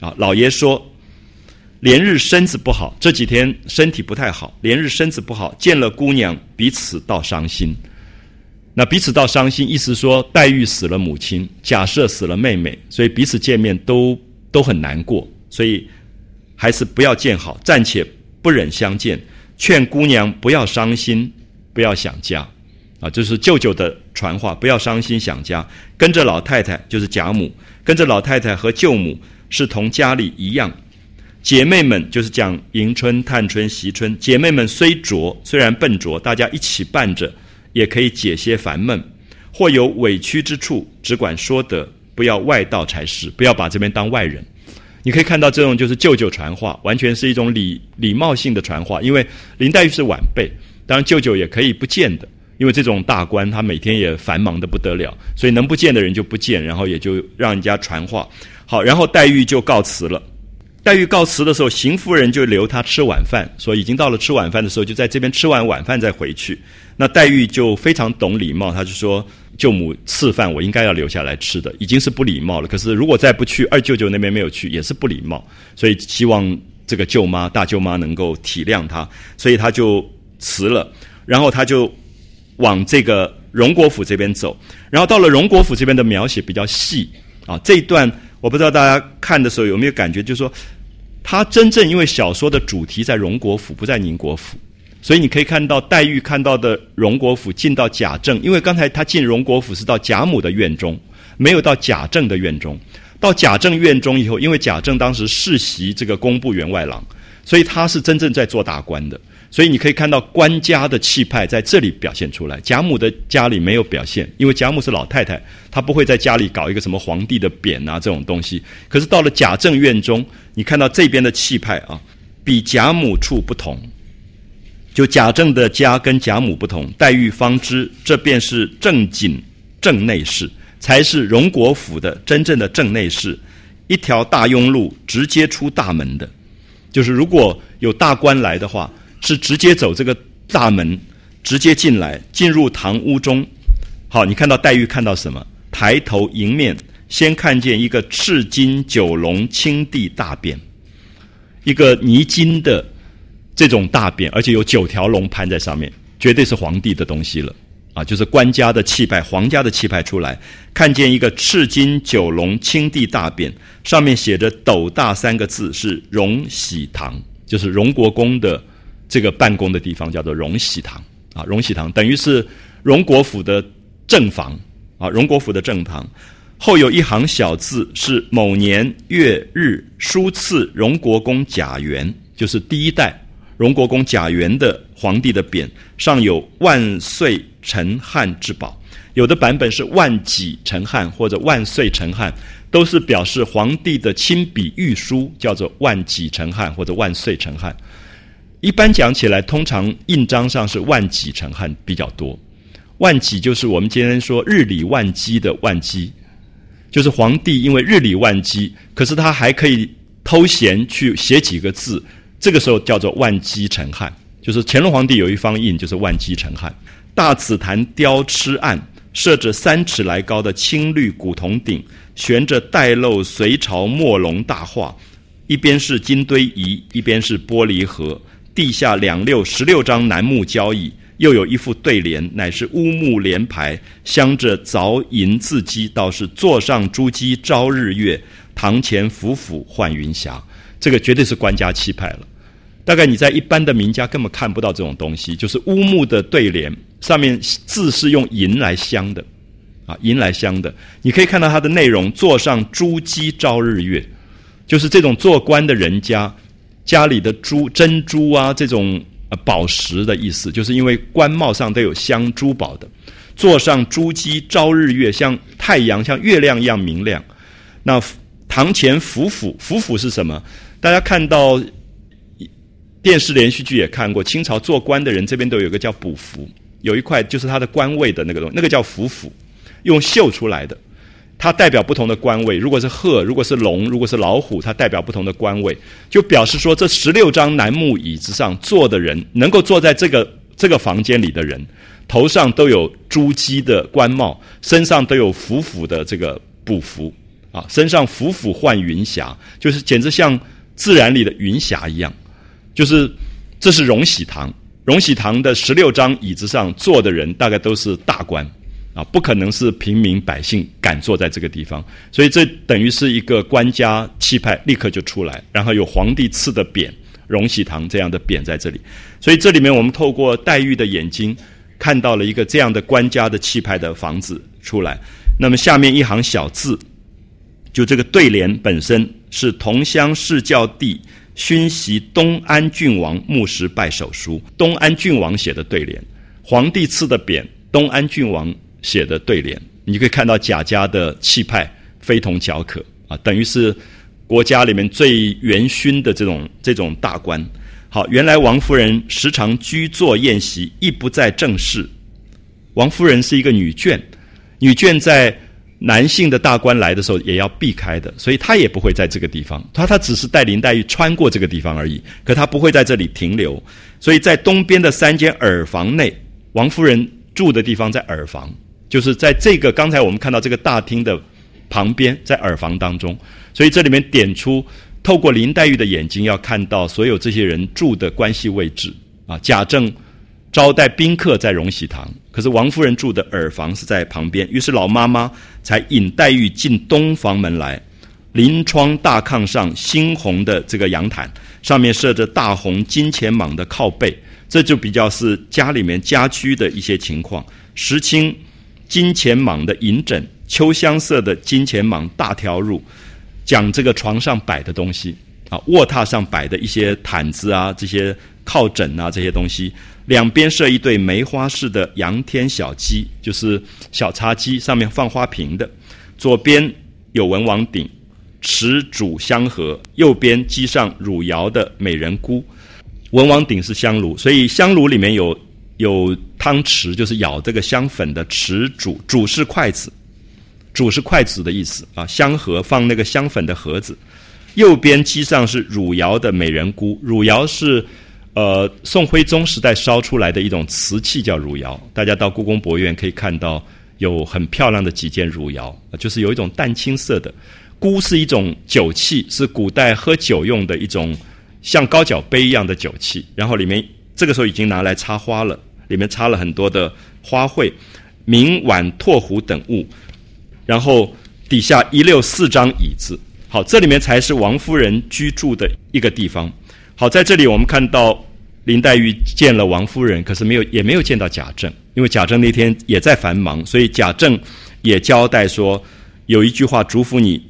啊，老爷说，连日身子不好，这几天身体不太好，连日身子不好，见了姑娘，彼此倒伤心。那彼此倒伤心，意思说黛玉死了母亲，贾赦死了妹妹，所以彼此见面都都很难过，所以还是不要见好，暂且不忍相见。劝姑娘不要伤心，不要想家，啊，这是舅舅的传话，不要伤心想家。跟着老太太就是贾母，跟着老太太和舅母是同家里一样。姐妹们就是讲迎春、探春、惜春，姐妹们虽拙，虽然笨拙，大家一起伴着。也可以解些烦闷，或有委屈之处，只管说得，不要外道才是，不要把这边当外人。你可以看到这种就是舅舅传话，完全是一种礼礼貌性的传话。因为林黛玉是晚辈，当然舅舅也可以不见的，因为这种大官他每天也繁忙的不得了，所以能不见的人就不见，然后也就让人家传话。好，然后黛玉就告辞了。黛玉告辞的时候，邢夫人就留她吃晚饭，说已经到了吃晚饭的时候，就在这边吃完晚饭再回去。那黛玉就非常懂礼貌，她就说：“舅母赐饭，我应该要留下来吃的，已经是不礼貌了。可是如果再不去，二舅舅那边没有去，也是不礼貌。所以希望这个舅妈、大舅妈能够体谅她，所以她就辞了。然后她就往这个荣国府这边走。然后到了荣国府这边的描写比较细啊，这一段。”我不知道大家看的时候有没有感觉，就是说，他真正因为小说的主题在荣国府，不在宁国府，所以你可以看到黛玉看到的荣国府进到贾政，因为刚才他进荣国府是到贾母的院中，没有到贾政的院中。到贾政院中以后，因为贾政当时世袭这个工部员外郎，所以他是真正在做大官的。所以你可以看到官家的气派在这里表现出来。贾母的家里没有表现，因为贾母是老太太，她不会在家里搞一个什么皇帝的匾啊这种东西。可是到了贾政院中，你看到这边的气派啊，比贾母处不同。就贾政的家跟贾母不同，黛玉方知这便是正经正内侍，才是荣国府的真正的正内侍，一条大庸路直接出大门的。就是如果有大官来的话。是直接走这个大门，直接进来，进入堂屋中。好，你看到黛玉看到什么？抬头迎面，先看见一个赤金九龙青地大匾，一个泥金的这种大匾，而且有九条龙盘在上面，绝对是皇帝的东西了。啊，就是官家的气派、皇家的气派出来，看见一个赤金九龙青地大匾，上面写着“斗大”三个字，是荣禧堂，就是荣国公的这个办公的地方，叫做荣禧堂啊。荣禧堂等于是荣国府的正房啊，荣国府的正堂。后有一行小字，是某年月日书赐荣国公贾元，就是第一代荣国公贾元的皇帝的匾，上有“万岁陈汉之宝”。有的版本是“万几陈汉”或者“万岁陈汉”，都是表示皇帝的亲笔御书，叫做“万几陈汉”或者“万岁陈汉”。一般讲起来，通常印章上是“万几陈汉”比较多，“万几”就是我们今天说日理万机的“万机”。就是皇帝因为日理万机，可是他还可以偷闲去写几个字，这个时候叫做万机成汉。就是乾隆皇帝有一方印，就是万机成汉。大紫檀雕螭案，设着三尺来高的青绿古铜鼎，悬着带漏隋朝墨龙大画，一边是金堆仪，一边是玻璃盒，地下两六十六张楠木交椅。又有一副对联，乃是乌木联排，镶着凿银字迹，倒是座上珠玑朝日月，堂前府府换云霞。这个绝对是官家气派了。大概你在一般的名家根本看不到这种东西，就是乌木的对联，上面字是用银来镶的，啊，银来镶的。你可以看到它的内容，座上珠玑朝日月，就是这种做官的人家家里的珠珍珠啊，这种呃。宝石的意思，就是因为官帽上都有镶珠宝的，座上珠玑朝日月，像太阳、像月亮一样明亮。那堂前府府，府府是什么？大家看到电视连续剧也看过，清朝做官的人这边都有一个叫补服，有一块就是他的官位的那个东西，那个叫府府，用绣出来的。它代表不同的官位，如果是鹤，如果是龙，如果是老虎，它代表不同的官位，就表示说这十六张楠木椅子上坐的人，能够坐在这个这个房间里的人，头上都有珠玑的官帽，身上都有府府的这个补服啊，身上府府换云霞，就是简直像自然里的云霞一样，就是这是荣禧堂，荣禧堂的十六张椅子上坐的人，大概都是大官。啊，不可能是平民百姓敢坐在这个地方，所以这等于是一个官家气派立刻就出来，然后有皇帝赐的匾“荣禧堂”这样的匾在这里，所以这里面我们透过黛玉的眼睛看到了一个这样的官家的气派的房子出来。那么下面一行小字，就这个对联本身是同乡世教弟勋袭东安郡王牧石拜手书，东安郡王写的对联，皇帝赐的匾“东安郡王”。写的对联，你可以看到贾家的气派非同小可啊，等于是国家里面最元勋的这种这种大官。好，原来王夫人时常居坐宴席，亦不在正室。王夫人是一个女眷，女眷在男性的大官来的时候也要避开的，所以他也不会在这个地方。他他只是带林黛玉穿过这个地方而已，可他不会在这里停留。所以在东边的三间耳房内，王夫人住的地方在耳房。就是在这个刚才我们看到这个大厅的旁边，在耳房当中，所以这里面点出，透过林黛玉的眼睛，要看到所有这些人住的关系位置啊。贾政招待宾客在荣禧堂，可是王夫人住的耳房是在旁边，于是老妈妈才引黛玉进东房门来。临窗大炕上，猩红的这个阳毯上面设着大红金钱蟒的靠背，这就比较是家里面家居的一些情况。石青。金钱蟒的银枕，秋香色的金钱蟒大条褥，讲这个床上摆的东西啊，卧榻上摆的一些毯子啊，这些靠枕啊，这些东西，两边设一对梅花式的阳天小鸡，就是小茶几，上面放花瓶的。左边有文王鼎，持煮香盒；右边机上汝窑的美人菇。文王鼎是香炉，所以香炉里面有。有汤匙，就是舀这个香粉的匙煮，煮是筷子，煮是筷子的意思啊。香盒放那个香粉的盒子，右边机上是汝窑的美人菇。汝窑是呃宋徽宗时代烧出来的一种瓷器，叫汝窑。大家到故宫博物院可以看到有很漂亮的几件汝窑，就是有一种淡青色的。菇是一种酒器，是古代喝酒用的一种像高脚杯一样的酒器，然后里面这个时候已经拿来插花了。里面插了很多的花卉，明碗拓壶等物，然后底下一溜四张椅子。好，这里面才是王夫人居住的一个地方。好，在这里我们看到林黛玉见了王夫人，可是没有也没有见到贾政，因为贾政那天也在繁忙，所以贾政也交代说有一句话嘱咐你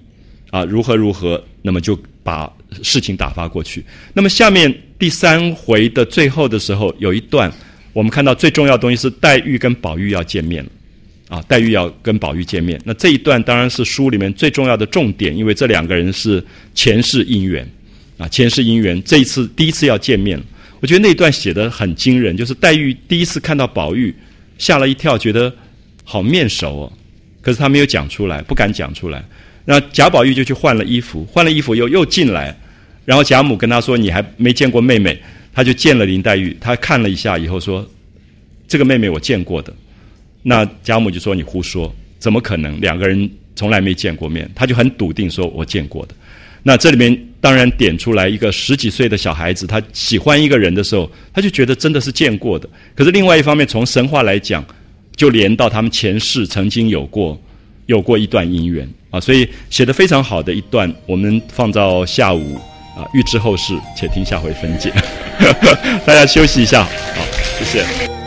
啊，如何如何，那么就把事情打发过去。那么下面第三回的最后的时候，有一段我们看到最重要的东西是黛玉跟宝玉要见面了。啊，黛玉要跟宝玉见面，那这一段当然是书里面最重要的重点，因为这两个人是前世姻缘，啊，前世姻缘，这一次第一次要见面，我觉得那一段写的很惊人，就是黛玉第一次看到宝玉，吓了一跳，觉得好面熟哦，可是他没有讲出来，不敢讲出来，那贾宝玉就去换了衣服，换了衣服又又进来，然后贾母跟他说：“你还没见过妹妹。”他就见了林黛玉，他看了一下以后说：“这个妹妹我见过的。”那贾母就说：“你胡说，怎么可能？两个人从来没见过面。”他就很笃定说：“我见过的。”那这里面当然点出来一个十几岁的小孩子，他喜欢一个人的时候，他就觉得真的是见过的。可是另外一方面，从神话来讲，就连到他们前世曾经有过有过一段姻缘啊，所以写的非常好的一段，我们放到下午啊，预知后事，且听下回分解。<laughs> 大家休息一下，好，谢谢。